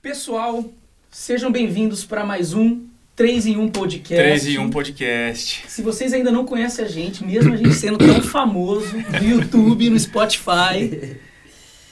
Pessoal, sejam bem-vindos para mais um 3 em 1 Podcast. 3 em 1 Podcast. Se vocês ainda não conhecem a gente, mesmo a gente sendo tão famoso no YouTube, no Spotify,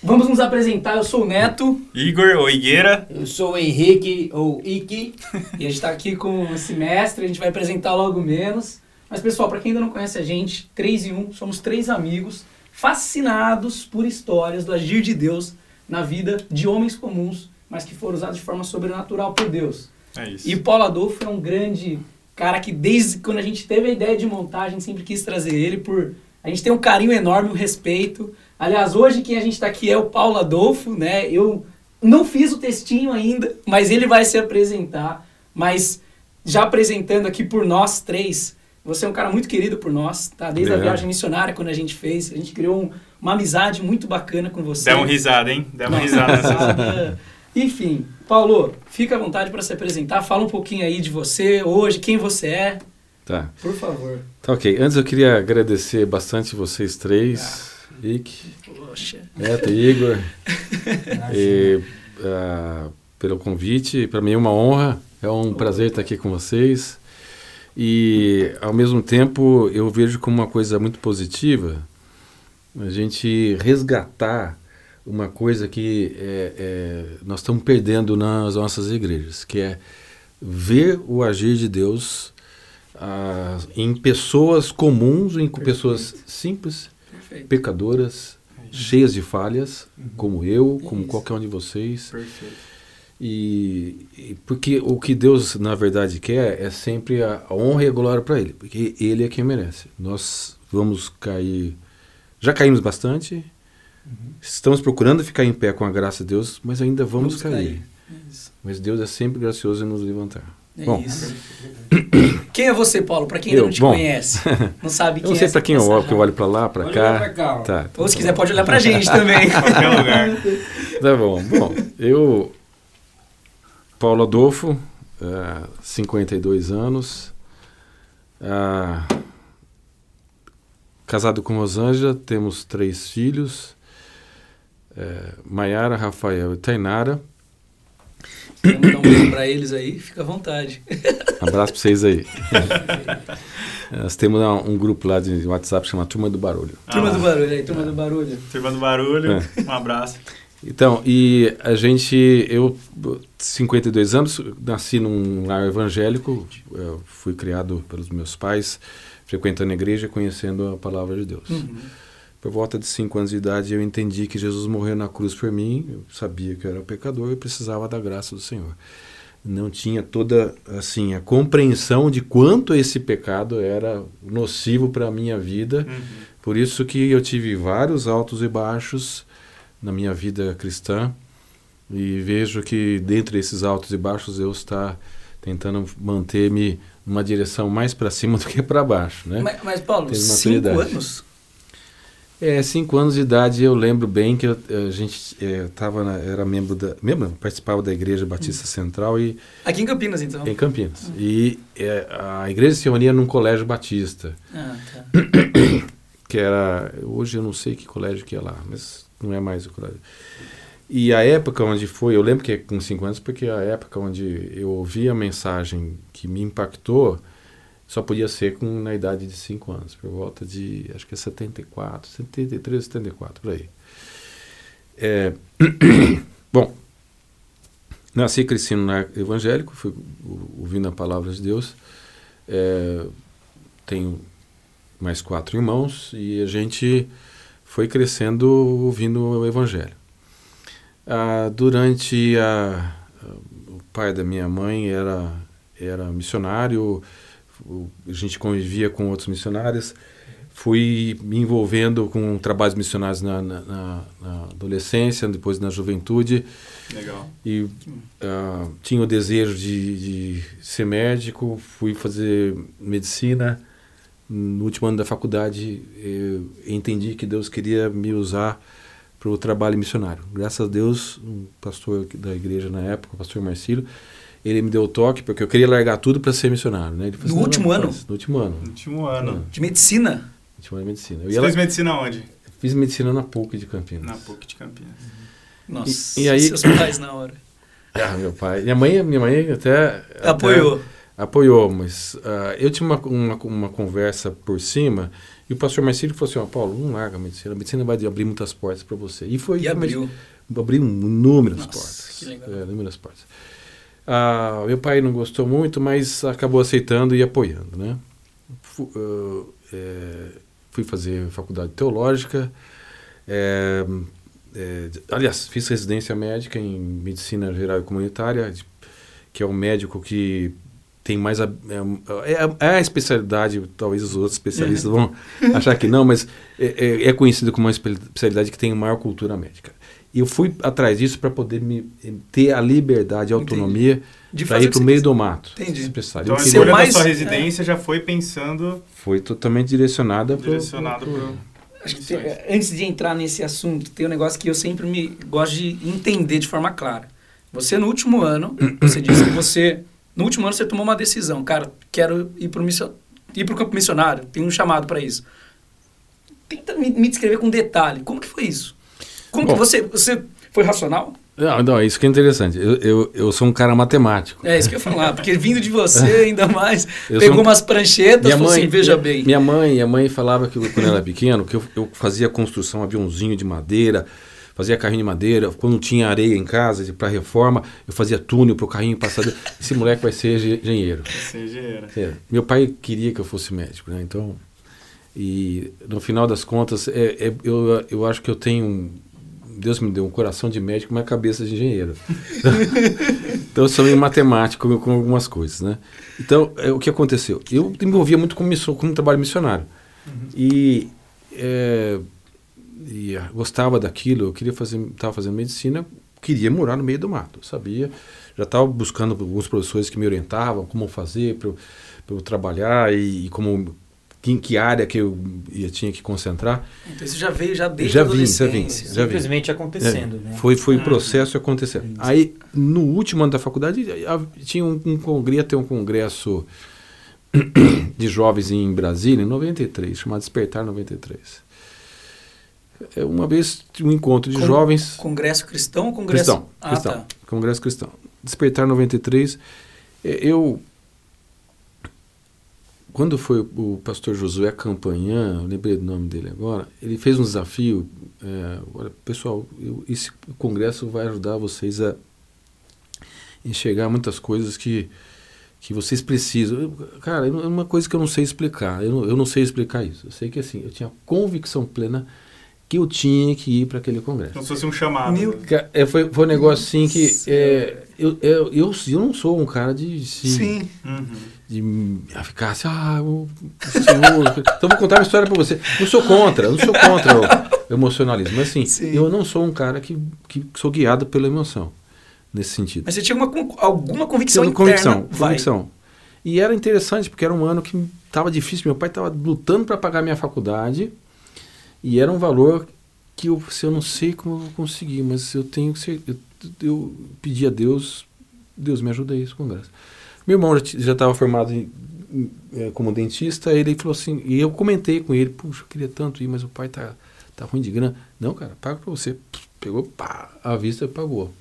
vamos nos apresentar. Eu sou o Neto Igor ou Higueira. Eu sou o Henrique, ou Iki. e a gente está aqui com esse mestre, a gente vai apresentar logo menos. Mas, pessoal, para quem ainda não conhece a gente, 3 em 1, somos três amigos fascinados por histórias do agir de Deus na vida de homens comuns, mas que foram usados de forma sobrenatural por Deus. É isso. E Paulo Adolfo é um grande cara que desde quando a gente teve a ideia de montar, a gente sempre quis trazer ele por a gente tem um carinho enorme, um respeito. Aliás, hoje quem a gente está aqui é o Paulo Adolfo, né? Eu não fiz o textinho ainda, mas ele vai se apresentar. Mas já apresentando aqui por nós três, você é um cara muito querido por nós, tá? Desde a Obrigado. viagem missionária, quando a gente fez, a gente criou um- uma amizade muito bacana com você. Dá uma risada, hein? Dá uma. Risada. Enfim, Paulo, fica à vontade para se apresentar. Fala um pouquinho aí de você hoje, quem você é, Tá. por favor. Tá ok. Antes eu queria agradecer bastante vocês três, Ike, Poxa. Neto e Igor, e, ah, pelo convite. Para mim é uma honra, é um prazer estar aqui com vocês. E, ao mesmo tempo, eu vejo como uma coisa muito positiva a gente resgatar uma coisa que é, é, nós estamos perdendo nas nossas igrejas, que é ver o agir de Deus ah, em pessoas comuns, em pessoas simples, Perfeito. pecadoras, cheias de falhas, como eu, como Isso. qualquer um de vocês. Perfeito. E, e porque o que Deus na verdade quer é sempre a, a honra e a glória para Ele, porque Ele é quem merece. Nós vamos cair, já caímos bastante, estamos procurando ficar em pé com a graça de Deus, mas ainda vamos, cair. Isso. Mas Deus é sempre gracioso em nos levantar. É Bom. isso. Quem é você, Paulo? Para quem ainda Eu? não te Bom. conhece, não sabe Eu quem não é. sei para quem eu olho, porque eu olho para lá, para cá. pra cá. Tá, Ou se quiser, pode olhar pra gente também. Qualquer lugar. Tá bom. Bom, eu, Paulo Adolfo, ah, 52 anos, ah, casado com Rosângela, temos três filhos, eh, Maiara, Rafael e Tainara. Vamos dar um beijo pra eles aí, fica à vontade. Abraço para vocês aí. Nós temos um, um grupo lá de WhatsApp chamado Turma do Barulho. Turma Ah, do barulho aí, turma do barulho. Turma do Barulho. É. Um abraço. Então, e a gente, eu, 52 anos, nasci num lar evangélico, eu fui criado pelos meus pais, frequentando a igreja, conhecendo a palavra de Deus. Uhum. Por volta de 5 anos de idade, eu entendi que Jesus morreu na cruz por mim, eu sabia que eu era pecador e precisava da graça do Senhor. Não tinha toda, assim, a compreensão de quanto esse pecado era nocivo para a minha vida, Uhum. por isso que eu tive vários altos e baixos na minha vida cristã e vejo que dentre esses altos e baixos Deus está tentando manter-me numa direção mais para cima do que para baixo, né? Mas, mas, Paulo, cinco anos? É, cinco anos de idade eu lembro bem que eu, a gente é, tava na- era membro da, membro, participava da Igreja Batista Central e Aqui em Campinas, então. em Campinas. E é, a igreja se reunia num colégio batista. Ah, tá. que era hoje eu não sei que colégio que é lá mas não é mais o colégio. E a época onde foi eu lembro que é com cinco anos porque a época onde eu ouvi a mensagem que me impactou só podia ser com na idade de cinco anos por volta de acho que é 74 73 74 por aí é, bom nasci e cresci no evangélico fui ouvindo a palavra de Deus é, tenho mais quatro irmãos e a gente foi crescendo ouvindo o Evangelho. Ah, durante a, o pai da minha mãe era era missionário, a gente convivia com outros missionários, fui me envolvendo com trabalhos missionários na, na, na- na adolescência, depois na juventude Legal. e ah, tinha o desejo de, de ser médico, fui fazer medicina. No último ano da faculdade, eu entendi que Deus queria me usar para o trabalho missionário. Graças a Deus, um pastor da igreja na época, o pastor Marcílio, ele me deu o toque, porque eu queria largar tudo para ser missionário. Né? Ele falou No "Não, último não, ano? faz." No último ano. No último ano. De medicina? No último ano de medicina. Eu Você ia fez lá- medicina onde? fiz medicina na PUC de Campinas. Na PUC de Campinas. Nossa, E- e aí- seus pais na hora. Ah, meu pai. Minha mãe, minha mãe até. Apoiou. até apoiou, mas ah, eu tinha uma, uma, uma conversa por cima e o pastor Marcílio falou assim: ó, Paulo, não larga a medicina, a medicina vai abrir muitas portas para você. E foi. E abriu. Abriu inúmeras Nossa, portas. que legal. É, inúmeras portas. Ah, meu pai não gostou muito, mas acabou aceitando e apoiando, né? Fu- ah, é, fui fazer faculdade teológica. é, é, aliás, fiz residência médica em medicina geral e comunitária, que é um médico que tem mais a, é, é- é a especialidade, talvez os outros especialistas vão achar que não, mas é, é- é conhecido como uma espe- especialidade que tem maior cultura médica. E eu fui atrás disso para poder me, ter a liberdade, a autonomia De para ir o para o meio do mato. Entendi. ser especialista. Então Eu a escolha mais- da sua residência já foi pensando, Foi totalmente direcionada para direcionado para tem- antes de entrar nesse assunto, tem um negócio que eu sempre me gosto de entender de forma clara. Você no último ano, você disse que você no último ano você tomou uma decisão, cara, quero ir para missio, ir pro campo missionário, tem um chamado para isso. Tenta me, me descrever com detalhe, como que foi isso? Como que Bom. você você foi racional? Não, não, isso que é interessante. Eu, eu, eu sou um cara matemático. É isso que eu ia falar, porque vindo de você ainda mais, Eu pegou um- umas pranchetas, Minha falou mãe, assim, veja minha, bem. Minha mãe, minha mãe falava que quando eu era pequeno, que eu, eu fazia construção, aviãozinho de madeira, fazia carrinho de madeira. Quando tinha areia em casa para reforma, eu fazia túnel para o carrinho passar. Esse moleque vai ser engen- engenheiro. ser engenheiro. É, meu pai queria que eu fosse médico, né? Então, e no final das contas, é, é- eu, eu acho que eu tenho Deus me deu um coração de médico, mas cabeça de engenheiro. então eu sou meio matemático com, com algumas coisas, né? Então, é, o que aconteceu? Eu me envolvia muito com, missão, com trabalho missionário. E, é, e ah, gostava daquilo, eu queria fazer, estava fazendo medicina, queria morar no meio do mato, sabia? Já estava buscando alguns professores que me orientavam como fazer para eu, eu trabalhar e, e como em que área que eu ia, tinha que concentrar. Então isso já veio já desde Já a vim, já vim. Já. Simplesmente acontecendo, É, né? Foi, foi o Ah. processo acontecendo. Aí, no último ano da faculdade, tinha um, um congresso, ter um congresso de jovens em Brasília, em 93, chamado Despertar 93. É, Uma vez um encontro de Com- jovens Congresso cristão ou congresso... cristão, Ah, cristão, tá. congresso cristão. Despertar 93, é, eu quando foi o pastor Josué Campanhã, lembrei do nome dele agora, ele fez um desafio. É, olha, pessoal, eu- esse congresso vai ajudar vocês a enxergar muitas coisas que, que vocês precisam. Eu- cara, é uma coisa que eu não sei explicar. Eu eu não sei explicar isso. Eu sei que assim, eu tinha convicção plena que eu tinha que ir para aquele congresso. Como se fosse um chamado. Meu né? É, foi, foi um negócio assim que é, eu, eu, eu, eu não sou um cara de, de, Sim. Uhum. de ficar assim, ah, o senhor. então vou contar uma história para você. Não sou contra, não sou contra o emocionalismo, mas assim, Sim. eu não sou um cara que, que sou guiado pela emoção nesse sentido. Mas você tinha uma, alguma convicção Tendo interna. convicção, vai. convicção. E era interessante porque era um ano que estava difícil. Meu pai estava lutando para pagar minha faculdade e era um valor que eu, se eu não sei como eu vou conseguir, mas eu tenho que ser. Eu, eu pedi a Deus, Deus me ajuda isso com graça. Meu irmão já estava formado em- em- eh, como dentista, ele falou assim, e eu comentei com ele, puxa, eu queria tanto ir, mas o pai tá, tá ruim de grana. Não, cara, paga para você. Pegou, pá, a vista pagou.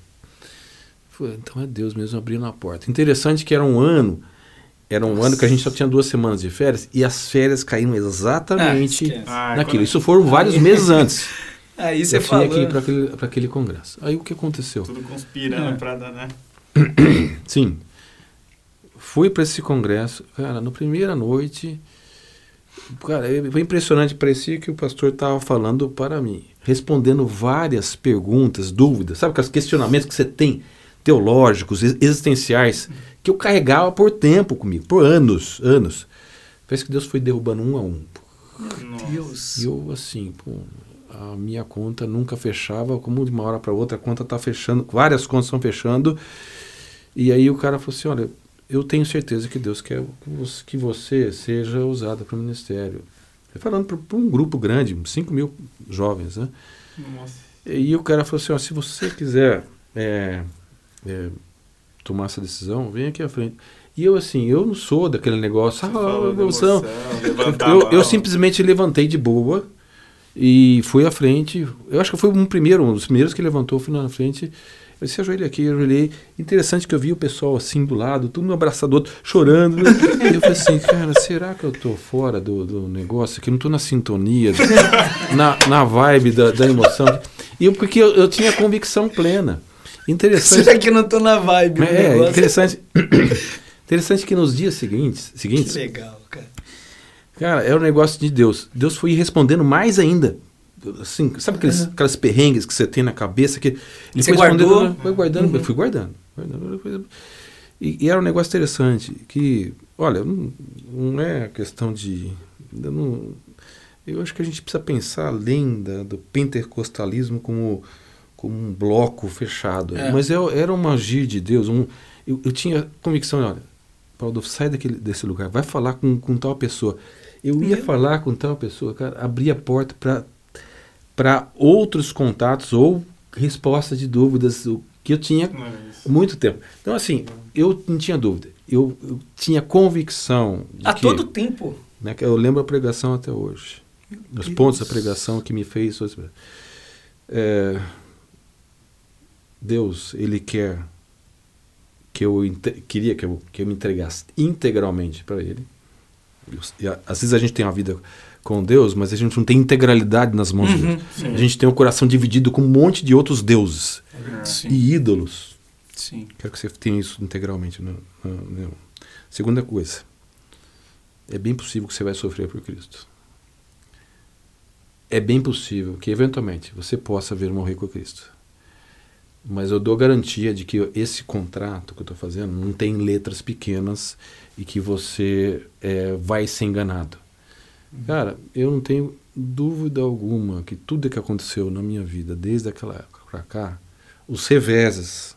Falei, então é Deus mesmo abrindo a porta. Interessante que era um ano, era um ano que a gente só tinha duas semanas de férias e as férias caíram Ah, exatamente esquece. Ah, naquilo. Isso foram vários meses antes. Aí você eu tinha falou. que ir para aquele, pra aquele congresso. Aí o que aconteceu? Tudo conspirando É. pra dar, né? Sim. Fui para esse congresso, cara, na primeira noite, cara, é- foi impressionante, parecia que o pastor estava falando para mim, respondendo várias perguntas, dúvidas, sabe aqueles questionamentos que você tem, teológicos, ex- existenciais, que eu carregava por tempo comigo, por anos, anos. Parece que Deus foi derrubando um a um. Nossa. Deus. E eu, assim, pô, a minha conta nunca fechava, como de uma hora para outra a conta está fechando, várias contas estão fechando. E aí o cara falou assim: olha, eu tenho certeza que Deus quer que você, seja usada para o ministério. Falando para um grupo grande, uns 5 mil jovens, né? Nossa. E o cara falou assim: ó, se você quiser é, é, tomar essa decisão, vem aqui à frente. E eu, assim, eu não sou daquele negócio, Você ah, emoção. emoção, Eu, eu simplesmente levantei de boa e fui à frente. Eu acho que foi um primeiro, um dos primeiros que levantou, fui na frente. Eu disse, ajoelhei aqui, ajoelhei. Interessante que eu vi o pessoal assim do lado, tudo um abraçado do outro, chorando. e eu falei assim, cara, será que eu tô fora do, do negócio? Que eu não tô na sintonia, na, na vibe da, da emoção. E eu, porque eu, eu tinha convicção plena. Interessante. Será que eu não tô na vibe? É, interessante. interessante que nos dias seguintes, Que seguintes legal, cara. cara, é o negócio de Deus. Deus foi respondendo mais ainda. Assim, sabe aqueles, aquelas perrengues que você tem na cabeça que ele Você guardou? foi guardando, Uhum. eu fui guardando. guardando. E, e era um negócio interessante que, olha, não, não é questão de, eu, não- eu acho que a gente precisa pensar além da- do pentecostalismo como como um bloco fechado. É. Mas eu, era um agir de Deus. Um, eu, eu tinha convicção, olha, Paulo, sai daquele, desse lugar, vai falar com, com tal pessoa. Eu ia Meu. falar com tal pessoa, cara, abria a porta para outros contatos ou respostas de dúvidas o que eu tinha há muito tempo. Então, assim, eu não tinha dúvida. Eu, eu tinha convicção. A que, todo tempo. né, que eu lembro a pregação até hoje. Os Deus. pontos da pregação que me fez. É, Deus, Ele quer que eu queria que eu, que eu me entregasse integralmente para Ele. E a- às vezes a gente tem uma vida com Deus, mas a gente não tem integralidade nas mãos de Deus. Uhum. A gente tem o coração dividido com um monte de outros deuses Sim. e ídolos. Sim. Quero que você tenha isso integralmente. Não, não, não. Segunda coisa, é bem possível que você vai sofrer por Cristo. É bem possível que, eventualmente, você possa vir morrer com Cristo. Mas eu dou garantia de que esse contrato que eu estou fazendo não tem letras pequenas e que você é, vai ser enganado. Cara, eu não tenho dúvida alguma que tudo que aconteceu na minha vida, desde aquela época para cá, os reveses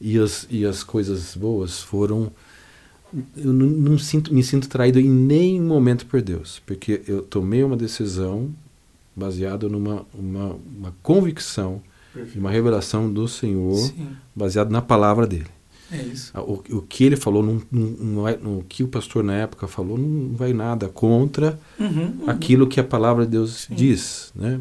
e as, e as coisas boas foram. Eu não, não sinto, me sinto traído em nenhum momento por Deus, porque eu tomei uma decisão baseada numa uma, uma convicção e uma revelação do Senhor Sim. baseado na palavra dele. É isso. Ah, O, o que ele falou, não, não, não é- o que o pastor na época falou, não vai nada contra Uhum, uhum. aquilo que a palavra de Deus Sim. diz. Né?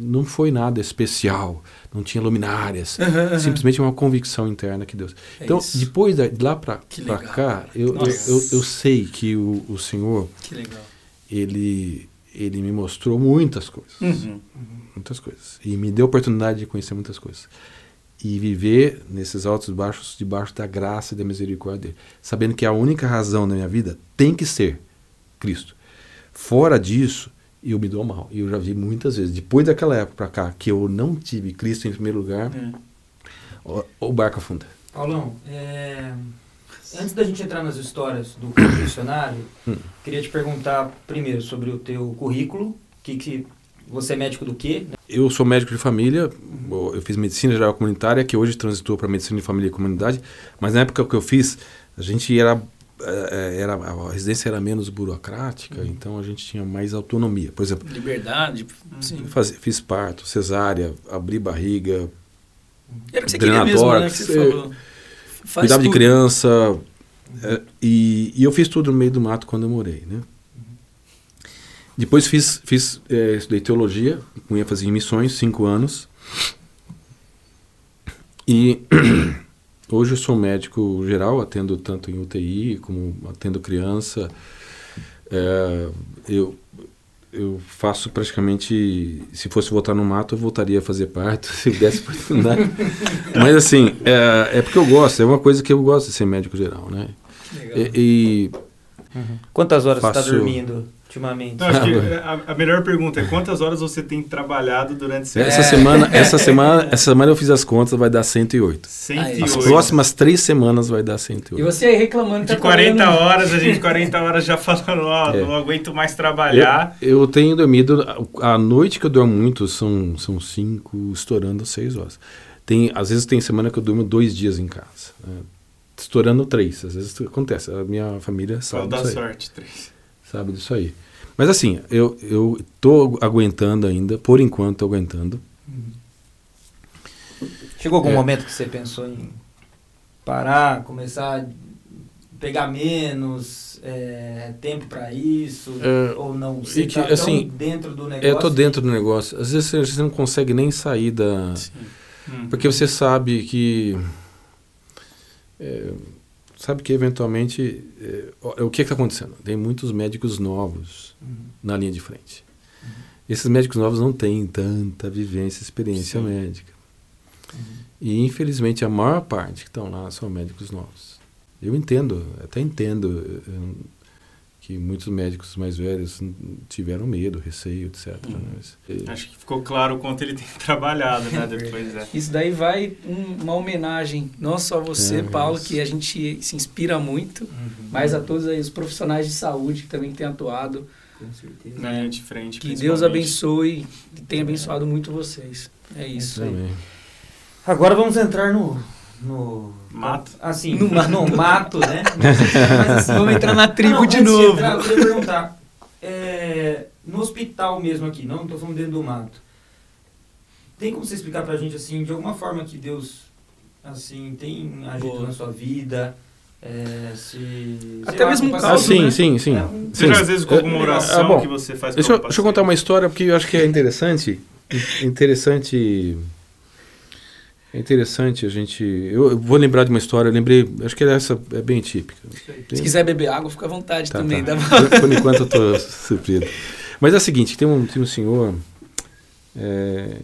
Não foi nada especial, não tinha luminárias, Uhum, uhum. simplesmente uma convicção interna que Deus. É então, isso. depois da- de lá para cá, eu, eu, eu, eu sei que o, o Senhor, ele, ele me mostrou muitas coisas. Uhum. Muitas coisas. E me deu a oportunidade de conhecer muitas coisas. E viver nesses altos e baixos, debaixo da graça e da misericórdia dele. Sabendo que a única razão da minha vida tem que ser Cristo. Fora disso, eu me dou mal. E eu já vi muitas vezes, depois daquela época para cá, que eu não tive Cristo em primeiro lugar, É. o, o barco afunda. Paulão, é, antes da gente entrar nas histórias do confessionário, Hum. queria te perguntar primeiro sobre o teu currículo, que, que você é médico do quê? Eu sou médico de família, eu fiz medicina geral comunitária, que hoje transitou para medicina de família e comunidade, mas na época que eu fiz, a gente era, eh, era a residência era menos burocrática, então a gente tinha mais autonomia. Por exemplo, Liberdade. Sim. fazia- fiz parto, cesárea, abri barriga, Era que você queria mesmo, né? Que você. Faz cuidava de tudo. criança, eh, e, e eu fiz tudo no meio do mato quando eu morei, né? Depois fiz, fiz eh, estudei teologia, com ênfase em missões, cinco anos. E hoje eu sou médico geral, atendo tanto em UTI como atendo criança. Eh, eu, eu faço praticamente, se fosse voltar no mato, eu voltaria a fazer parto, se eu desse oportunidade. Mas assim, é, é porque eu gosto, é uma coisa que eu gosto de ser médico geral, né? Que legal. E, e Quantas horas você está dormindo ultimamente? Não, acho que a, a melhor pergunta é quantas horas você tem trabalhado durante esse essa semana, essa semana, essa semana eu fiz as contas, vai dar 108. 108. As próximas três semanas vai dar E 108. você aí reclamando que De tá 40 trabalhando- horas, a gente 40 horas já falando, ó, É. não aguento mais trabalhar. Eu, eu tenho dormido, a noite que eu durmo muito são, são cinco, estourando seis horas. Tem, às vezes tem semana que eu durmo dois dias em casa. né? Estourando três, às vezes acontece. A minha família sabe dá disso aí. sorte, três. Sabe disso aí. Mas assim, eu, eu tô aguentando ainda, por enquanto tô aguentando. Chegou algum É. momento que você pensou em parar, começar a pegar menos é, tempo para isso? É, ou não? Você que, tá assim, dentro do negócio? Eu tô dentro do negócio. Às vezes você não consegue nem sair da, Sim. Hum. Porque você sabe que. É, sabe que eventualmente. é, o que está acontecendo? Tem muitos médicos novos Uhum. na linha de frente. Esses médicos novos não têm tanta vivência, experiência Sim. médica. E infelizmente a maior parte que estão lá são médicos novos. Eu entendo, até entendo eh, que muitos médicos mais velhos hum, tiveram medo, receio, etc. Uhum. né? Mas, eh, Acho que ficou claro o quanto ele tem trabalhado, né? Depois é. Isso daí vai um- uma homenagem, não só a você, É, Paulo, isso. que a gente se inspira muito, Uhum. mas a todos aí os profissionais de saúde que também têm atuado. Com certeza. Na linha de frente. Que Deus abençoe e tenha abençoado muito vocês. É isso. também. Agora vamos entrar no. No Mato. Assim, No no, mato. né? Mas, assim, Vamos entrar na tribo não, de antes novo. entrar, eu queria perguntar. é, no hospital mesmo aqui, não estou falando dentro do mato. Tem como você explicar pra gente, assim, de alguma forma que Deus, assim, tem agido Boa. na sua vida? é, se, Até mesmo um com Ah, caso, sim, né? sim, sim. É um- Seja Sim. às vezes com alguma Eh, oração ah, bom, que você faz Deixa eu, deixa eu contar uma história porque eu acho que é interessante. interessante. É interessante a gente. Eu, eu vou lembrar de uma história, eu lembrei. Acho que essa é bem típica. Se quiser beber água, fica à vontade Tá, também. tá. Dá Por, enquanto eu tô surpreso. Mas é o seguinte, tem um, tem um senhor, é,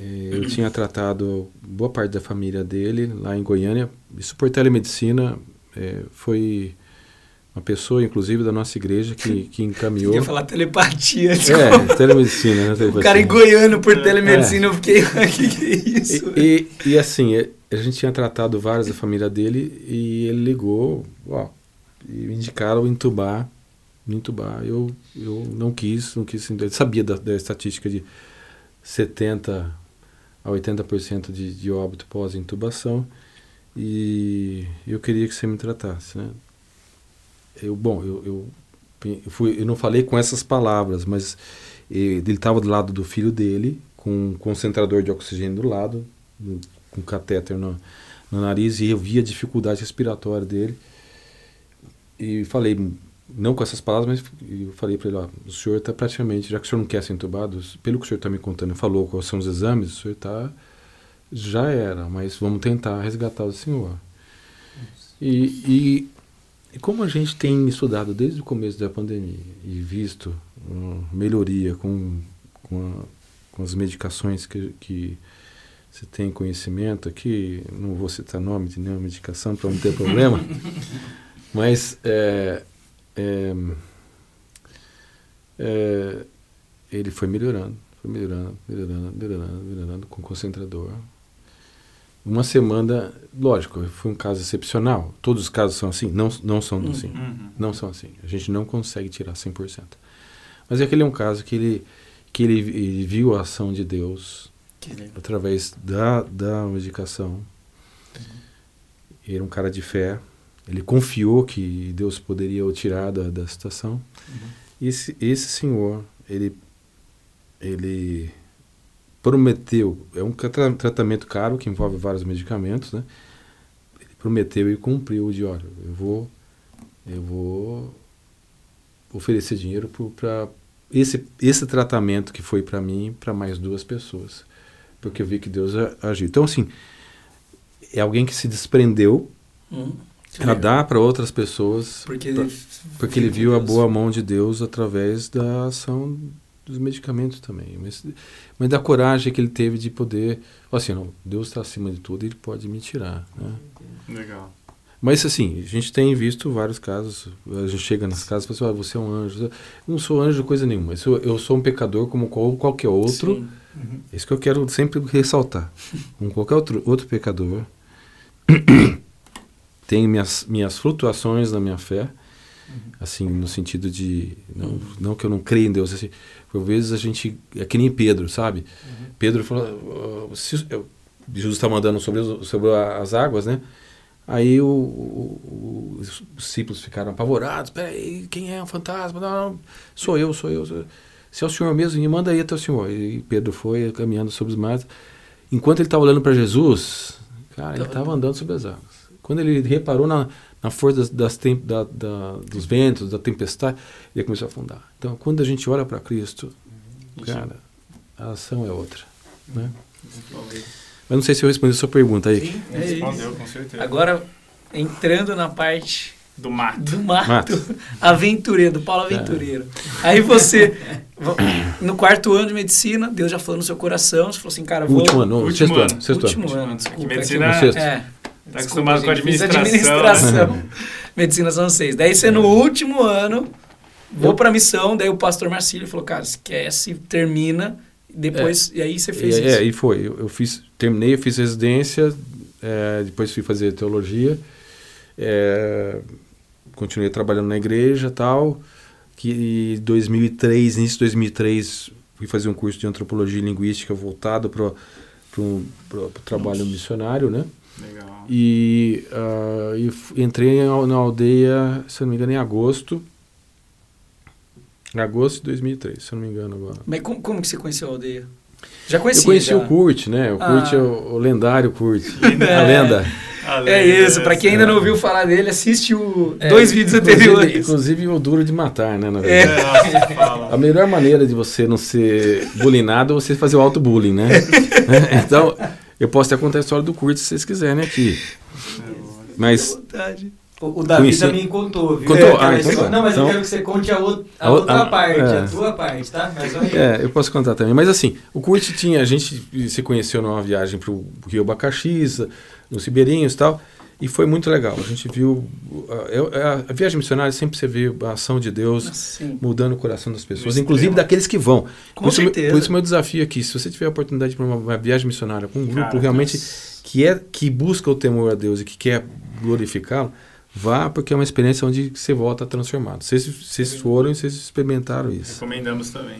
é, eu tinha tratado boa parte da família dele lá em Goiânia, isso por telemedicina, é, foi uma pessoa, inclusive, da nossa igreja que, que encaminhou. Ia falar telepatia. desculpa. É, telemedicina, né? O cara em Goiano por É. telemedicina, eu fiquei. que, que é isso? E, e, e assim, é, a gente tinha tratado vários da família dele e ele ligou, ó, e me indicaram entubar, me entubar. Eu, eu não quis, não quis, ele sabia da, da estatística de 70 a 80% de, de óbito pós-intubação e eu queria que você me tratasse, né? Eu, bom, eu, eu, eu, fui, eu não falei com essas palavras, mas ele estava do lado do filho dele, com um concentrador de oxigênio do lado, um- com catéter no, no nariz, e eu vi a dificuldade respiratória dele. E falei, não com essas palavras, mas eu falei para ele: ó, o senhor está praticamente, já que o senhor não quer ser entubado, pelo que o senhor está me contando, falou quais são os exames, o senhor está. Já era, mas vamos tentar resgatar o senhor. E, e, e como a gente tem estudado desde o começo da pandemia e visto melhoria com, com, a- com as medicações que, que você tem conhecimento aqui, não vou citar nome de nenhuma medicação para não ter problema, mas é, é, é, ele foi melhorando, foi melhorando, melhorando, melhorando, melhorando com concentrador. Uma semana, lógico, foi um caso excepcional. Todos os casos são assim? Não, não são Uhum. assim. Uhum. Não são assim. A gente não consegue tirar 100%. Mas aquele é um caso que ele, que ele, ele viu a ação de Deus através da, da medicação. Ele era um cara de fé. Ele confiou que Deus poderia o tirar da, da situação. E esse, esse senhor, ele, ele prometeu, é um tra- tratamento caro que envolve vários medicamentos, né? Ele prometeu e cumpriu de, olha, eu vou, eu vou oferecer dinheiro para esse, esse tratamento que foi para mim, para mais duas pessoas, porque eu vi que Deus a- agiu. Então, assim, é alguém que se desprendeu Hum, para dar para outras pessoas, Porque pra- ele, porque ele viu a Deus. boa mão de Deus através da ação dos medicamentos também. Mas, mas da coragem que ele teve de poder. Assim, não, Deus está acima de tudo e ele pode me tirar. Né? Legal. Mas assim, a gente tem visto vários casos. A gente chega nas casas e fala assim: ah, você é um anjo. Eu não sou anjo coisa nenhuma. Eu sou, eu sou um pecador como qual- qualquer outro. Sim. Uhum. Isso que eu quero sempre ressaltar. Como qualquer outro, outro pecador, tenho minhas, minhas flutuações na minha fé, assim, no sentido de. Não, não que eu não creia em Deus, assim, por vezes a gente. É que nem Pedro, sabe? Pedro falou. "Ah, se- eu- Jesus está mandando sobre, os- sobre as águas, né? Aí o- o- os discípulos ficaram apavorados. Peraí, quem é um fantasma? Não, não, sou eu, sou eu. Sou... Se é o Senhor mesmo, me manda aí até o Senhor. E Pedro foi caminhando sobre os mares. Enquanto ele estava olhando para Jesus, cara, ele Tava- estava andando sobre as águas. Quando ele reparou na, na força das, das tem- da- da- dos ventos, da tempestade, ele começou a afundar. Então, quando a gente olha para Cristo, cara, a ação é outra. Né? Mas não sei se eu respondi a sua pergunta aí. Sim, É. Respondeu, com certeza. Agora, entrando na parte Do mato. do mato, Mato. aventureiro, do Paulo Aventureiro. Aí você, no quarto ano de medicina, Deus já falou no seu coração, você falou assim, cara, vou... Último ano, Último sexto ano. ano. Sexto Último ano. ano, Que desculpa. medicina- é É. Tá Desculpa, acostumado com gente, fiz administração. né? administração. Medicina são seis. Daí você no último ano, vou pra missão, daí o pastor Marcílio falou, cara, esquece, termina, depois, e aí você fez e, isso. É, e foi. Eu, eu fiz, terminei, eu fiz residência, é, depois fui fazer teologia, é, continuei trabalhando na igreja e tal, que em 2003, início de 2003, fui fazer um curso de antropologia e linguística voltado para o trabalho missionário, né? Legal. E, f- entrei na aldeia, se eu não me engano, em agosto. Em agosto de 2003, se eu não me engano agora. Mas como, como que você conheceu a aldeia? Já conhecia, Eu conheci já. o Kurt, né? O Kurt Ah. é o, o lendário Kurt. É. A lenda. É isso, pra quem ainda não ouviu falar dele, assiste o É, dois vídeos anteriores. Inclusive o duro de matar, né? Na É. verdade. É. A melhor maneira de você não ser bulinado é você fazer o auto-bullying, né? então, eu posso até contar a história do Kurt se vocês quiserem aqui. Mas Vontade. O, o Davi Conheci- também contou, viu? Contou? É, Ah, então história- tá. Não, mas eu Então- quero que você conte a, outra, a A outra a- parte, é. a tua parte, tá? Mas aí. É, eu posso contar também. Mas assim, o Kurt tinha. A gente se conheceu numa viagem para o Rio Abacaxi, nos Ribeirinhos e tal. E foi muito legal. A gente viu. A, a- a viagem missionária sempre você vê a ação de Deus Sim. mudando o coração das pessoas, inclusive daqueles que vão. Com por, isso, certeza. por isso, meu desafio aqui: se você tiver a oportunidade para uma, uma viagem missionária com um grupo Cara, realmente que, é, que busca o temor a Deus e que quer glorificá-lo, vá, porque é uma experiência onde você volta transformado. Vocês, vocês foram e vocês experimentaram isso. Recomendamos também.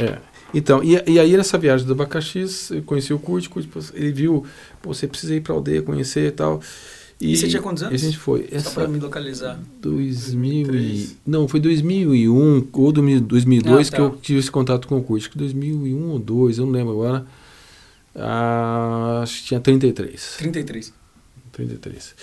É. Então, e, e aí nessa viagem do abacaxi, eu conheci o Kurt, Kurt, ele viu, pô, você precisa ir pra aldeia conhecer e tal. E você tinha quantos anos? E a gente foi. Só Essa pra me localizar. 2000 e, 2003. não, foi 2001 ou 2002 Ah, tá. que eu tive esse contato com o Kurt, que 2001 ou 2002, eu não lembro agora. Ah, acho que tinha 33. 33. 33.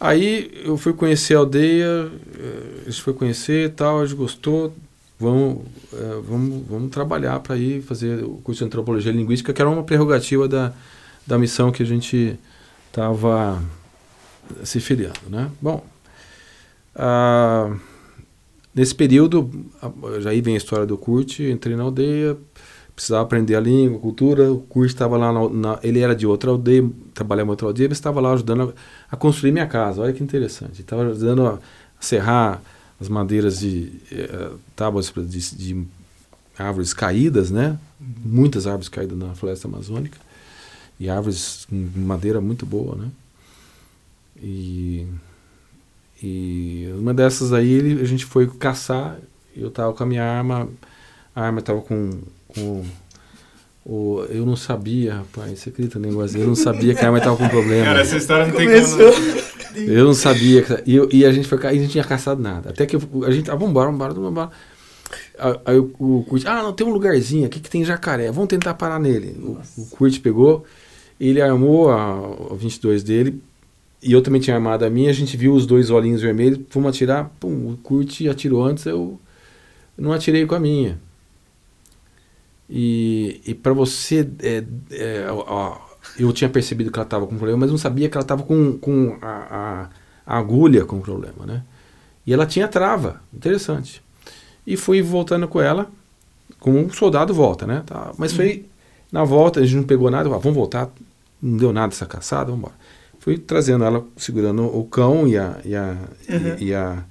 Aí eu fui conhecer a aldeia, eh, a gente foi conhecer e tal, a gente gostou, vamos, eh, vamos, vamos trabalhar para ir fazer o curso de antropologia linguística, que era uma prerrogativa da, da missão que a gente estava se filiando, né? Bom, nesse período, já aí vem a história do Kurt, entrei na aldeia, precisava aprender a língua, a cultura, o Kurt estava lá, na, na- ele era de outra aldeia, trabalhava em outra aldeia, mas estava lá ajudando a, a construir minha casa, olha que interessante, estava ajudando a serrar as madeiras de eh, tábuas pra- de, de árvores caídas, né? Muitas árvores caídas na floresta amazônica e árvores com madeira muito boa, né? E, e uma dessas aí a gente foi caçar, eu tava com a minha arma, a arma tava com, com o, eu não sabia, rapaz, você acredita no negócio? Eu não sabia que a arma tava com problema. Cara, essa história não tem Começou. como. Eu não sabia. que- E, eu- e a gente foi e a gente não tinha caçado nada. Até que eu- a gente. Ah, vambora, vambora, vambora. Aí aí o, o Kurt, ah, não, tem um lugarzinho aqui que tem jacaré, vamos tentar parar nele. O, o Kurt pegou, ele armou a, a 22 dele, e eu também tinha armado a minha, a gente viu os dois olhinhos vermelhos, fomos atirar, pum, o Kurt atirou antes, eu não atirei com a minha. E, e para você. é, é, ó, eu tinha percebido que ela estava com problema, mas não sabia que ela estava com, com a, a- a agulha com problema, né? E ela tinha trava, interessante. E fui voltando com ela, como um soldado volta, né? Tá, mas foi na volta, a gente não pegou nada, falei, vamos voltar, não deu nada essa caçada, vamos embora. Fui trazendo ela, segurando o cão e a, e a, Uhum. e, e a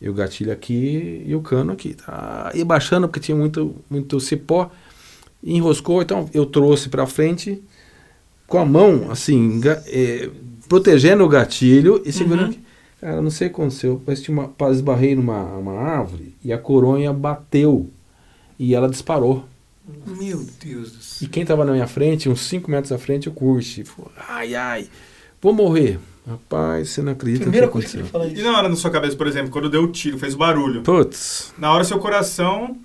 e o gatilho aqui e o cano aqui. Tá? E baixando, porque tinha muito, muito cipó, enroscou, então eu trouxe para frente com a mão, assim, eh, protegendo o gatilho e segurando. Uhum. Cara, não sei o que aconteceu, mas tinha uma, esbarrei numa uma árvore e a coronha bateu e ela disparou. Meu Deus do E céu. quem tava na minha frente, uns 5 metros à frente, o Curte. Ai, ai, vou morrer. Rapaz, você não acredita Primeira coisa que ele aconteceu. fala E isso. na hora na sua cabeça, por exemplo, quando deu o tiro, fez o barulho. Putz, Na hora seu coração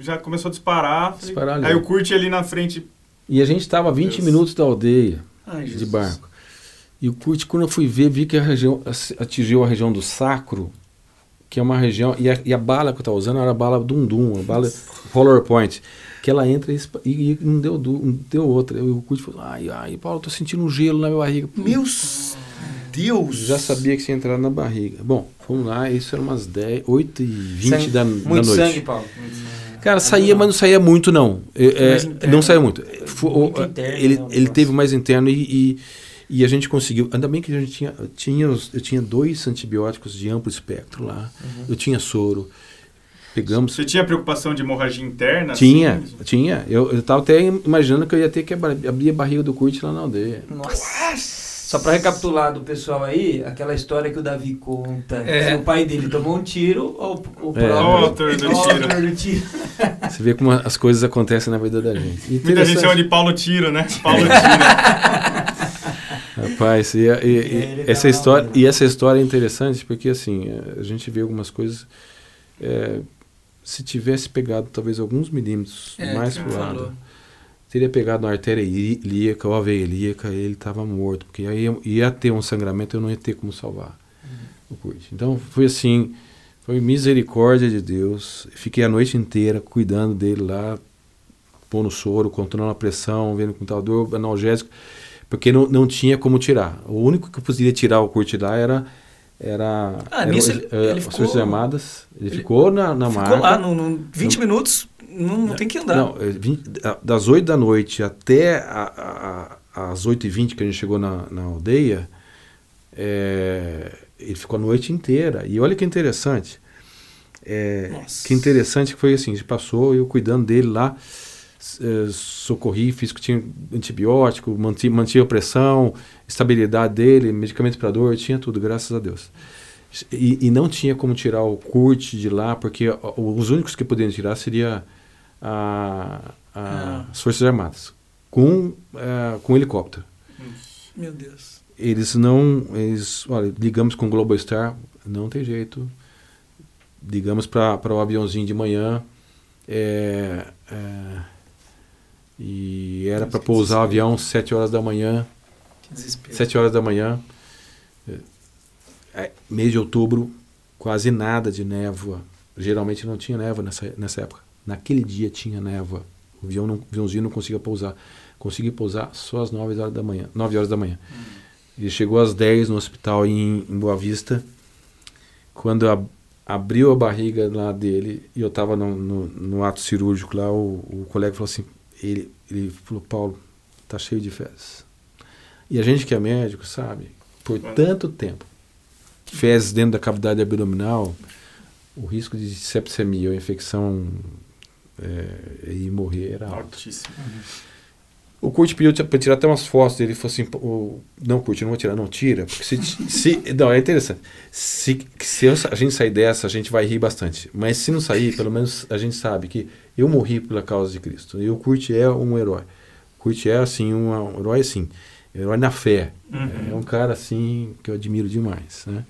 já começou a disparar. falei- Disparar ali. Aí o curte ali na frente. e a gente tava a 20 Deus. minutos da aldeia. Ai, de Jesus. barco. E o Kurt, quando eu fui ver, vi que a região atingiu a região do sacro, que é uma região. E a, e a bala que eu estava usando era a bala Dundum, a bala Roller Point, que ela entra e, e- e não deu, não deu outra. Eu, o curte falou, ai, ai, Paulo, tô sentindo um gelo na minha barriga. Meu Deus! Já sabia que tinha entrado na barriga. Bom, fomos lá, isso era umas 10, 8 e 20 Sangue- da, da Muito noite. sangue, Paulo. Cara, saía, mas não saía muito, não. É, é, interno. não saía muito. O- Muito interno, ele né, ele teve mais interno e, e, e a gente conseguiu. Ainda bem que a gente tinha, tinha eu tinha dois antibióticos de amplo espectro lá. Uhum. Eu tinha soro. Pegamos. Você tinha preocupação de hemorragia interna? Tinha, assim? tinha. Eu, eu tava até imaginando que eu ia ter que abrir a barriga do Kurt lá na aldeia. Nossa! Só pra recapitular do pessoal aí, aquela história que o Davi conta. É. Que o pai dele tomou um tiro, ou o próprio... É. Ó, o autor do tiro. Você vê como as coisas acontecem na vida da gente. Muita gente chama de Paulo Tiro, né? Paulo Tiro. Rapaz, e, a- e- e Ele essa tá história, lá, e essa história é interessante porque assim, eh, a gente vê algumas coisas. eh, se tivesse pegado talvez alguns milímetros É, mais pro lado, falou. Teria pegado na artéria ilí- ilíaca ou a veia ilíaca, ele estava morto, porque aí ia, ia ter um sangramento, eu não ia ter como salvar o Kurt. Então foi assim, foi misericórdia de Deus. Fiquei a noite inteira cuidando dele lá, pondo soro, controlando a pressão, vendo como estava dor, analgésico, porque não, não tinha como tirar. O único que poderia tirar o Kurt lá era era, Ah, era nisso ele- eh, ele as ficou- Forças Armadas. Ele, ele ficou na, na Ficou marca. lá, no, no 20 minutos, não, não tem que andar. Não, é, vinte- a- das 8 da noite até a- a- as 8h20 que a gente chegou na, na aldeia, é, ele ficou a noite inteira. E olha que interessante. É, que interessante que foi assim, a gente passou, eu cuidando dele lá, é, socorri, fiz que tinha antibiótico, manti, mantinha a pressão, estabilidade dele, medicamento para dor, tinha tudo, graças a Deus. E, e não tinha como tirar o Kurt de lá, porque os únicos que poderiam tirar seria. As Forças Armadas, com, eh, com helicóptero. Meu Deus. Eles não. Eles, olha, ligamos com o Globostar, não tem jeito. Ligamos para o aviãozinho de manhã. é, é, e era para pousar o avião 7 horas da manhã. Que desespero. 7 horas da manhã. É, é, mês de outubro, quase nada de névoa. Geralmente não tinha névoa nessa, nessa época. Naquele dia tinha névoa. O avião não, o aviãozinho não conseguia pousar. Conseguia pousar só às 9 horas da manhã. 9 horas da manhã. Ele chegou às 10 no hospital em, em Boa Vista. Quando a- abriu a barriga lá dele e eu estava no, no, no ato cirúrgico lá, o, o colega falou assim, ele, ele falou, Paulo, tá cheio de fezes. E a gente que é médico, sabe, por tanto tempo, fezes dentro da cavidade abdominal, o risco de sepsemia ou infecção é, e morrer era alto. Altíssimo. O Kurt pediu para tirar até umas fotos dele. Ele falou assim: "Pô, o- Não, Kurt, não vou tirar. Não, tira. Porque se. se não, é interessante. Se, se eu- a gente sair dessa, a gente vai rir bastante. Mas se não sair, pelo menos a gente sabe que eu morri pela causa de Cristo. E o Kurt é um herói. O Kurt é, assim, um, um herói, assim. Herói na fé. Uhum. É um cara, assim, que eu admiro demais. Né?